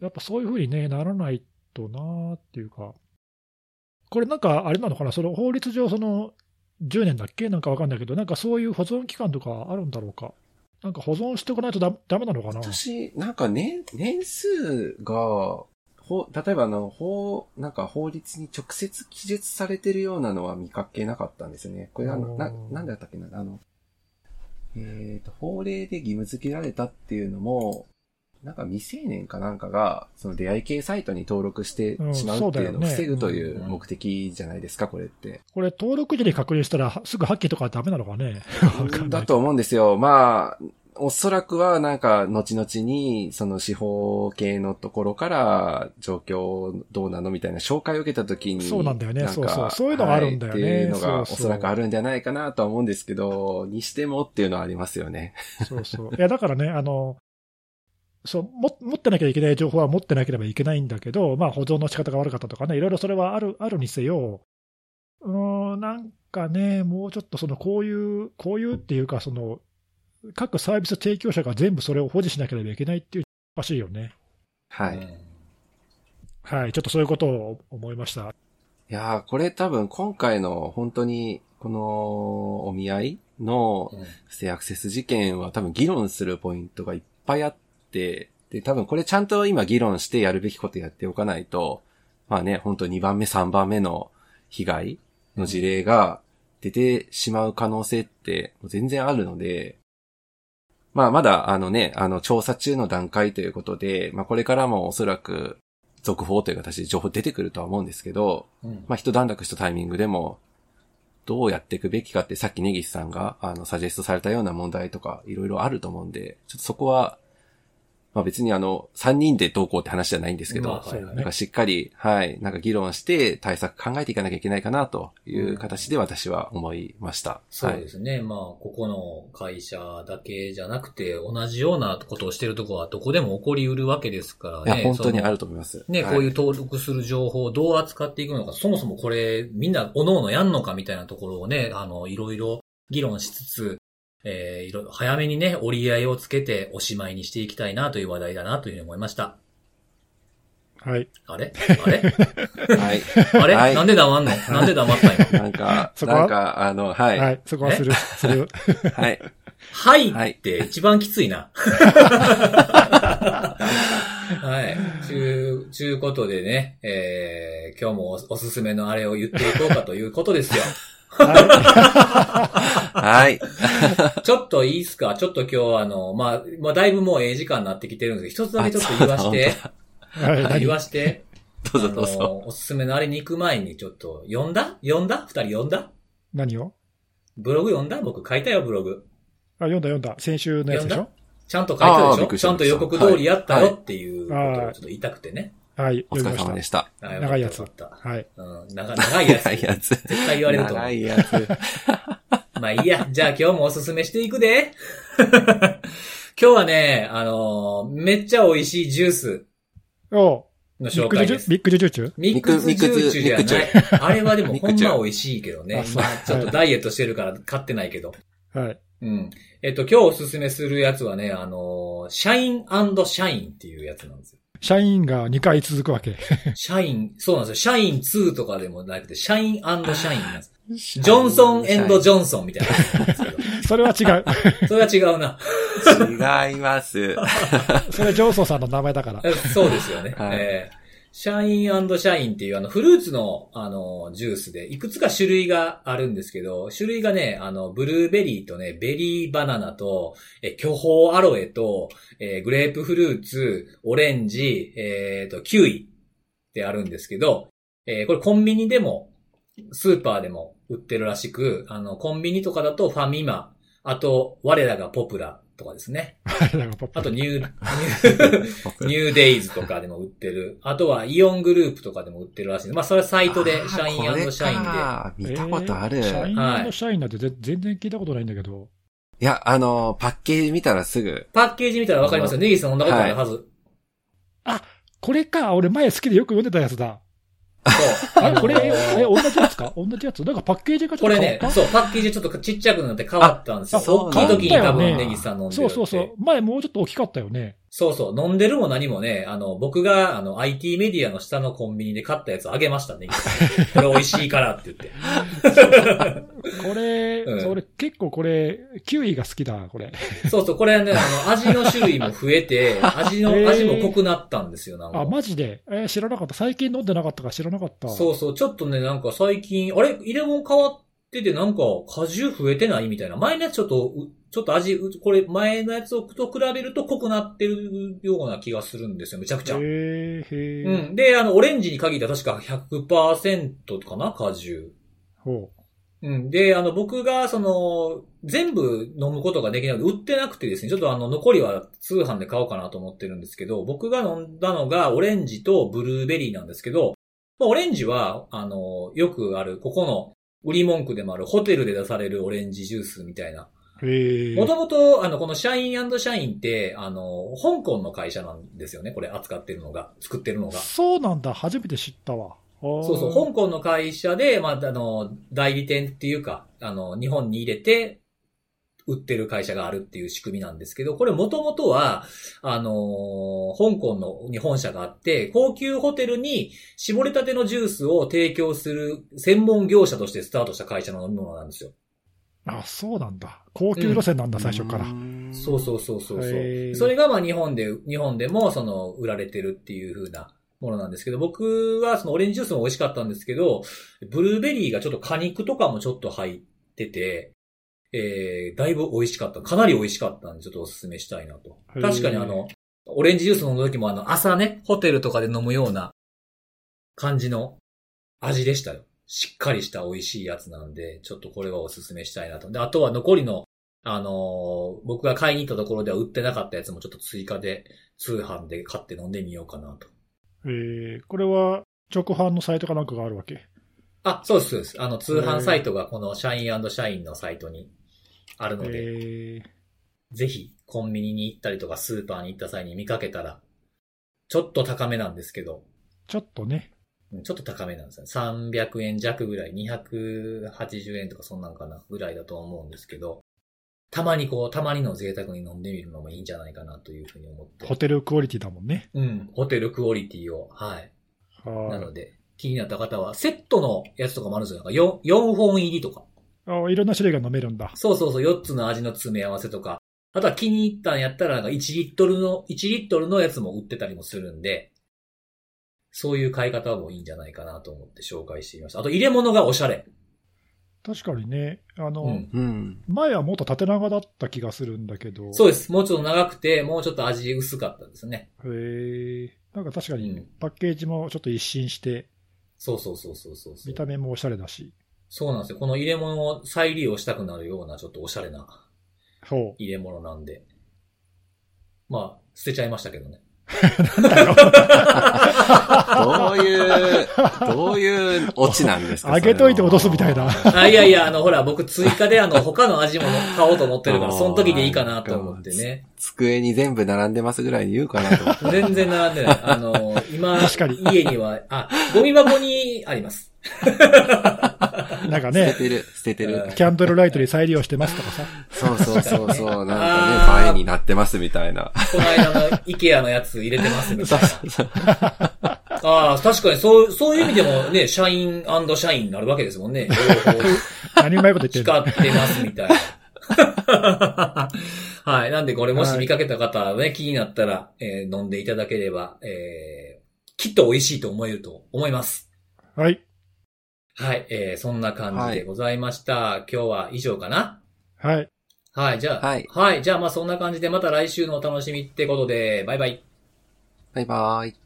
やっぱそういうふうに、ね、ならないとなーっていうか、これなんか、あれなのかな、その法律上、その10年だっけ？なんかわかんないけど、なんかそういう保存期間とかあるんだろうか？なんか保存しておかないとだダメなのかな？私、なんか年、年数が、ほ、例えばあの、法、なんか法律に直接記述されてるようなのは見かけなかったんですよね。これあの、な、なんだったっけな、あの、えっ、と、法令で義務付けられたっていうのも、なんか未成年かなんかが、その出会い系サイトに登録してうんしまうっていうのを防ぐという目的じゃないですか、これって。これ、登録時に確認したら、すぐ破棄とかダメなのかね。*laughs* だと思うんですよ。まあ、おそらくはなんか、後々に、その司法系のところから、状況どうなのみたいな紹介を受けたときに。そうなんだよねかそうそうそういうのがあるんだよねはいっていうのが、おそらくあるんじゃないかなとは思うんですけど、にしてもっていうのはありますよね。そうそう。いや、だからね、あの、そうも持ってなきゃいけない情報は持ってなければいけないんだけど、まあ、保存の仕方が悪かったとかね、いろいろそれはあるあるにせよ、うーん、なんかね、もうちょっとそのこういう、こういうっていうか、その各サービス提供者が全部それを保持しなければいけないっていう、おかしいよね。はい。はい、ちょっとそういうことを思いました。やー、これ多分今回の本当に、このお見合いのうん不正アクセス事件は多分議論するポイントがいっぱいあって、で、多分これちゃんと今議論してやるべきことやっておかないと、まあね、本当2番目、3番目の被害の事例が出てしまう可能性って全然あるので、まあまだあのね、あの調査中の段階ということで、まあこれからもおそらく続報という形で情報出てくるとは思うんですけど、うん。まあ一段落したタイミングでも、どうやっていくべきかってさっきネギスさんが、あの、サジェストされたような問題とか、いろいろあると思うんで、ちょっとそこは、まあ別にあの、3人でどうこうって話じゃないんですけど、まあねなんか。しっかり、はい、なんか議論して対策考えていかなきゃいけないかなという形で私は思いました。そうはい。ですね。まあ、ここの会社だけじゃなくて、同じようなことをしてるところはどこでも起こりうるわけですからね。いや、本当にある。ると思います。ね、はいこういう登録する情報をどう扱っていくのか、そもそもこれ、みんな、各々やんのかみたいなところをね、あの、いろいろ議論しつつ、えー、いろいろ、早めにね、折り合いをつけておしまいにしていきたいなという話題だなというふうに思いました。はい。あれ？*laughs* あれ？はい。*laughs* あれ、はいなんで黙んの？なんで黙ったんよ。なんか、そこは？なんか、あの、はい。はい。そこはする。する。*laughs* はい。はいはいって一番きついな。はい。ちゅう、ちゅうことでね、えー、今日もおおすすめのあれを言っていこうかということですよ。ははい。*laughs* ちょっといいっすか？ちょっと今日はあの、まあ、まあ、だいぶもうええ時間になってきてるんですけど、一つだけちょっと言わして、い。はい。言何わして、どうぞどうぞ。おすすめのあれに行く前にちょっと、読んだ？読んだ？二人読んだ？何を？ブログ読んだ？僕書いたよ、ブログ。あ、読んだ読んだ。先週のやつでしょ？ちゃんと書いたでしょ？ちゃんと予告通りやったよっていうことをはいちょっと言いたくてね。はい。お疲れ様でした。長いやつよかったた。はい。うん、長長いやつ。*laughs* 長いやつ。絶対言われると思う長。いやつ。*laughs* まあいいや。じゃあ今日もおすすめしていくで。*laughs* 今日はね、あのーめっちゃ美味しいジュースおのビッグジュ紹介です。ビッグジュジュチュミックスジューチュじゃない。あれはでもほんま美味しいけどねまあちょっとダイエットしてるから買ってないけど。はい。うん。えっと、今日おすすめするやつはね、あのーシャインシャインっていうやつなんですよ。シャインが2回続くわけ。シャイン、そうなんですよ。シャイン2とかでもなくて、シャインシャインなんです。ジョンソンジョンソンみたいな。*laughs* それは違う。*laughs* それは違うな。違います。*laughs* それジョンソンさんの名前だから。えそうですよね。はいえーシャインシャインっていうあのフルーツのあのジュースでいくつか種類があるんですけど、種類がね、あのブルーベリーとね、ベリーバナナと、え巨峰アロエと、えーグレープフルーツ、オレンジ、えーと、キウイってあるんですけど、えーこれコンビニでも、スーパーでも売ってるらしく、あの、コンビニとかだとファミマ、あと、我らがポプラとかですね。*laughs* あとニュー、ニュー、デイズとかでも売ってる。あとはイオングループとかでも売ってるらしい。まあそれはサイトで、シャインシャインで。で。見たことある。えーシャイはいンシャインなんてぜ全然聞いたことないんだけど。いや、あの、パッケージ見たらすぐ。パッケージ見たらわかりますよ。ネギさん飲んだことあるはず。これか、俺前好きでよく読んでたやつだ。そう。あれ、これ、のえ、同じやつか？同じやつ？なんかパッケージがちょこれねっと変わっ、た？そう、パッケージちょっとちっちゃくなって変わったんですよあ。そう大きい時に多分ねネギさん飲んで。そうそうそう。前もうちょっと大きかったよね。そうそう。飲んでるも何もね、あの、僕が、あの、IT メディアの下のコンビニで買ったやつあげましたね。これ美味しいからって言って。*laughs* これ、うんそれ結構これ、キウイが好きだ、これ。そうそう、これね、あの、*laughs* 味の種類も増えて、味の、味も濃くなったんですよ、なんか。あ、マジで？えー知らなかった。最近飲んでなかったから知らなかった。そうそう、ちょっとね、なんか最近、あれ？入れ物変わってて、なんか果汁増えてないみたいな。前のやつちょっと、うちょっと味、うこれ前のやつと比べると濃くなってるような気がするんですよ、めちゃくちゃ。へーうん。で、あの、オレンジに限ったら確か100%かな、果汁。ほうん。で、あの、僕が、その、全部飲むことができないので、売ってなくてですね、ちょっとあの、残りは通販で買おうかなと思ってるんですけど、僕が飲んだのがオレンジとブルーベリーなんですけど、まあ、オレンジは、あの、よくある、ここの売り文句でもある、ホテルで出されるオレンジジュースみたいな。もともと、あの、このシャインシャインって、あの、香港の会社なんですよね、これ扱ってるのが、作ってるのが。そうなんだ。初めて知ったわ。そそうそう、香港の会社で、まあ、あの、代理店っていうか、あの、日本に入れて、売ってる会社があるっていう仕組みなんですけど、これもともとは、あのー香港の日本社があって、高級ホテルに絞りたてのジュースを提供する専門業者としてスタートした会社の飲み物なんですよ。あ、そうなんだ。高級路線なんだ、最初から。そうそうそうそうそう。それがまあ日本で、日本でもその売られてるっていう風なものなんですけど、僕はそのオレンジジュースも美味しかったんですけど、ブルーベリーがちょっと果肉とかもちょっと入ってて、えー、だいぶ美味しかった。かなり美味しかったんで、ちょっとお勧めしたいなと。確かにあの、オレンジジュース飲む時もあの、朝ね、ホテルとかで飲むような感じの味でしたよ。しっかりした美味しいやつなんで、ちょっとこれはお勧めしたいなと。で、あとは残りの、あのー僕が買いに行ったところでは売ってなかったやつもちょっと追加で通販で買って飲んでみようかなと。えーこれは直販のサイトかなんかがあるわけ？あ、そうです、そうです。あの、通販サイトがこの社員社員のサイトにあるので、えーぜひコンビニに行ったりとかスーパーに行った際に見かけたら、ちょっと高めなんですけど、ちょっとね、うんちょっと高めなんですよ。300円弱ぐらい、280円とかそんなんかなぐらいだと思うんですけど、たまにこう、たまにの贅沢に飲んでみるのもいいんじゃないかなというふうに思って。ホテルクオリティだもんね。うん、ホテルクオリティを、はい。なはので、気になった方は、セットのやつとかもあるんですよ。なんか 4, 4本入りとか。いあいろんな種類が飲めるんだ。そうそうそう、4つの味の詰め合わせとか。あとは気に入ったんやったら、なんか1リットルの、1リットルのやつも売ってたりもするんで、そういう買い方もいいんじゃないかなと思って紹介してみました。あと入れ物がおしゃれ。確かにね、あの、うん。うん。前はもっと縦長だった気がするんだけど。そうです。もうちょっと長くて、もうちょっと味薄かったですね。へえ。なんか確かにうんパッケージもちょっと一新して、そうそうそうそうそうそう見た目もおしゃれだし。そうなんですよ。この入れ物を再利用したくなるような、ちょっとおしゃれなそう。入れ物なんで。まあ、捨てちゃいましたけどね。*laughs* *laughs* どういう、どういうオチなんですかあげといて脅すみたいな。あ、いやいや、あの、ほら、僕追加であの、他の味も買おうと思ってるから、その時でいいかなと思ってね。机に全部並んでますぐらいに言うかなと思って。全然並んでない。あの、今、確かに家には、あ、ゴミ箱にあります。なんか捨てね、てる、捨ててる。キャンドルライトに再利用してますとかさ。そうそうそうそう、なんかね、映えになってますみたいな。この間のイケアのやつ入れてますみたそいうそうそう。な。*laughs* ああ、確かにそう、そういう意味でもね、社員社員になるわけですもんね。何うまいこと言ってんの光ってますみたいな。*laughs* はい。なんでこれもし見かけた方はね、気になったら、えー飲んでいただければ、えーきっと美味しいと思えると思います。はい。はい。えーそんな感じでございました。今日は以上かなはい。はい。じゃあ、はいはい。じゃあまあそんな感じでまた来週のお楽しみってことで、バイバイ。バイバーイ。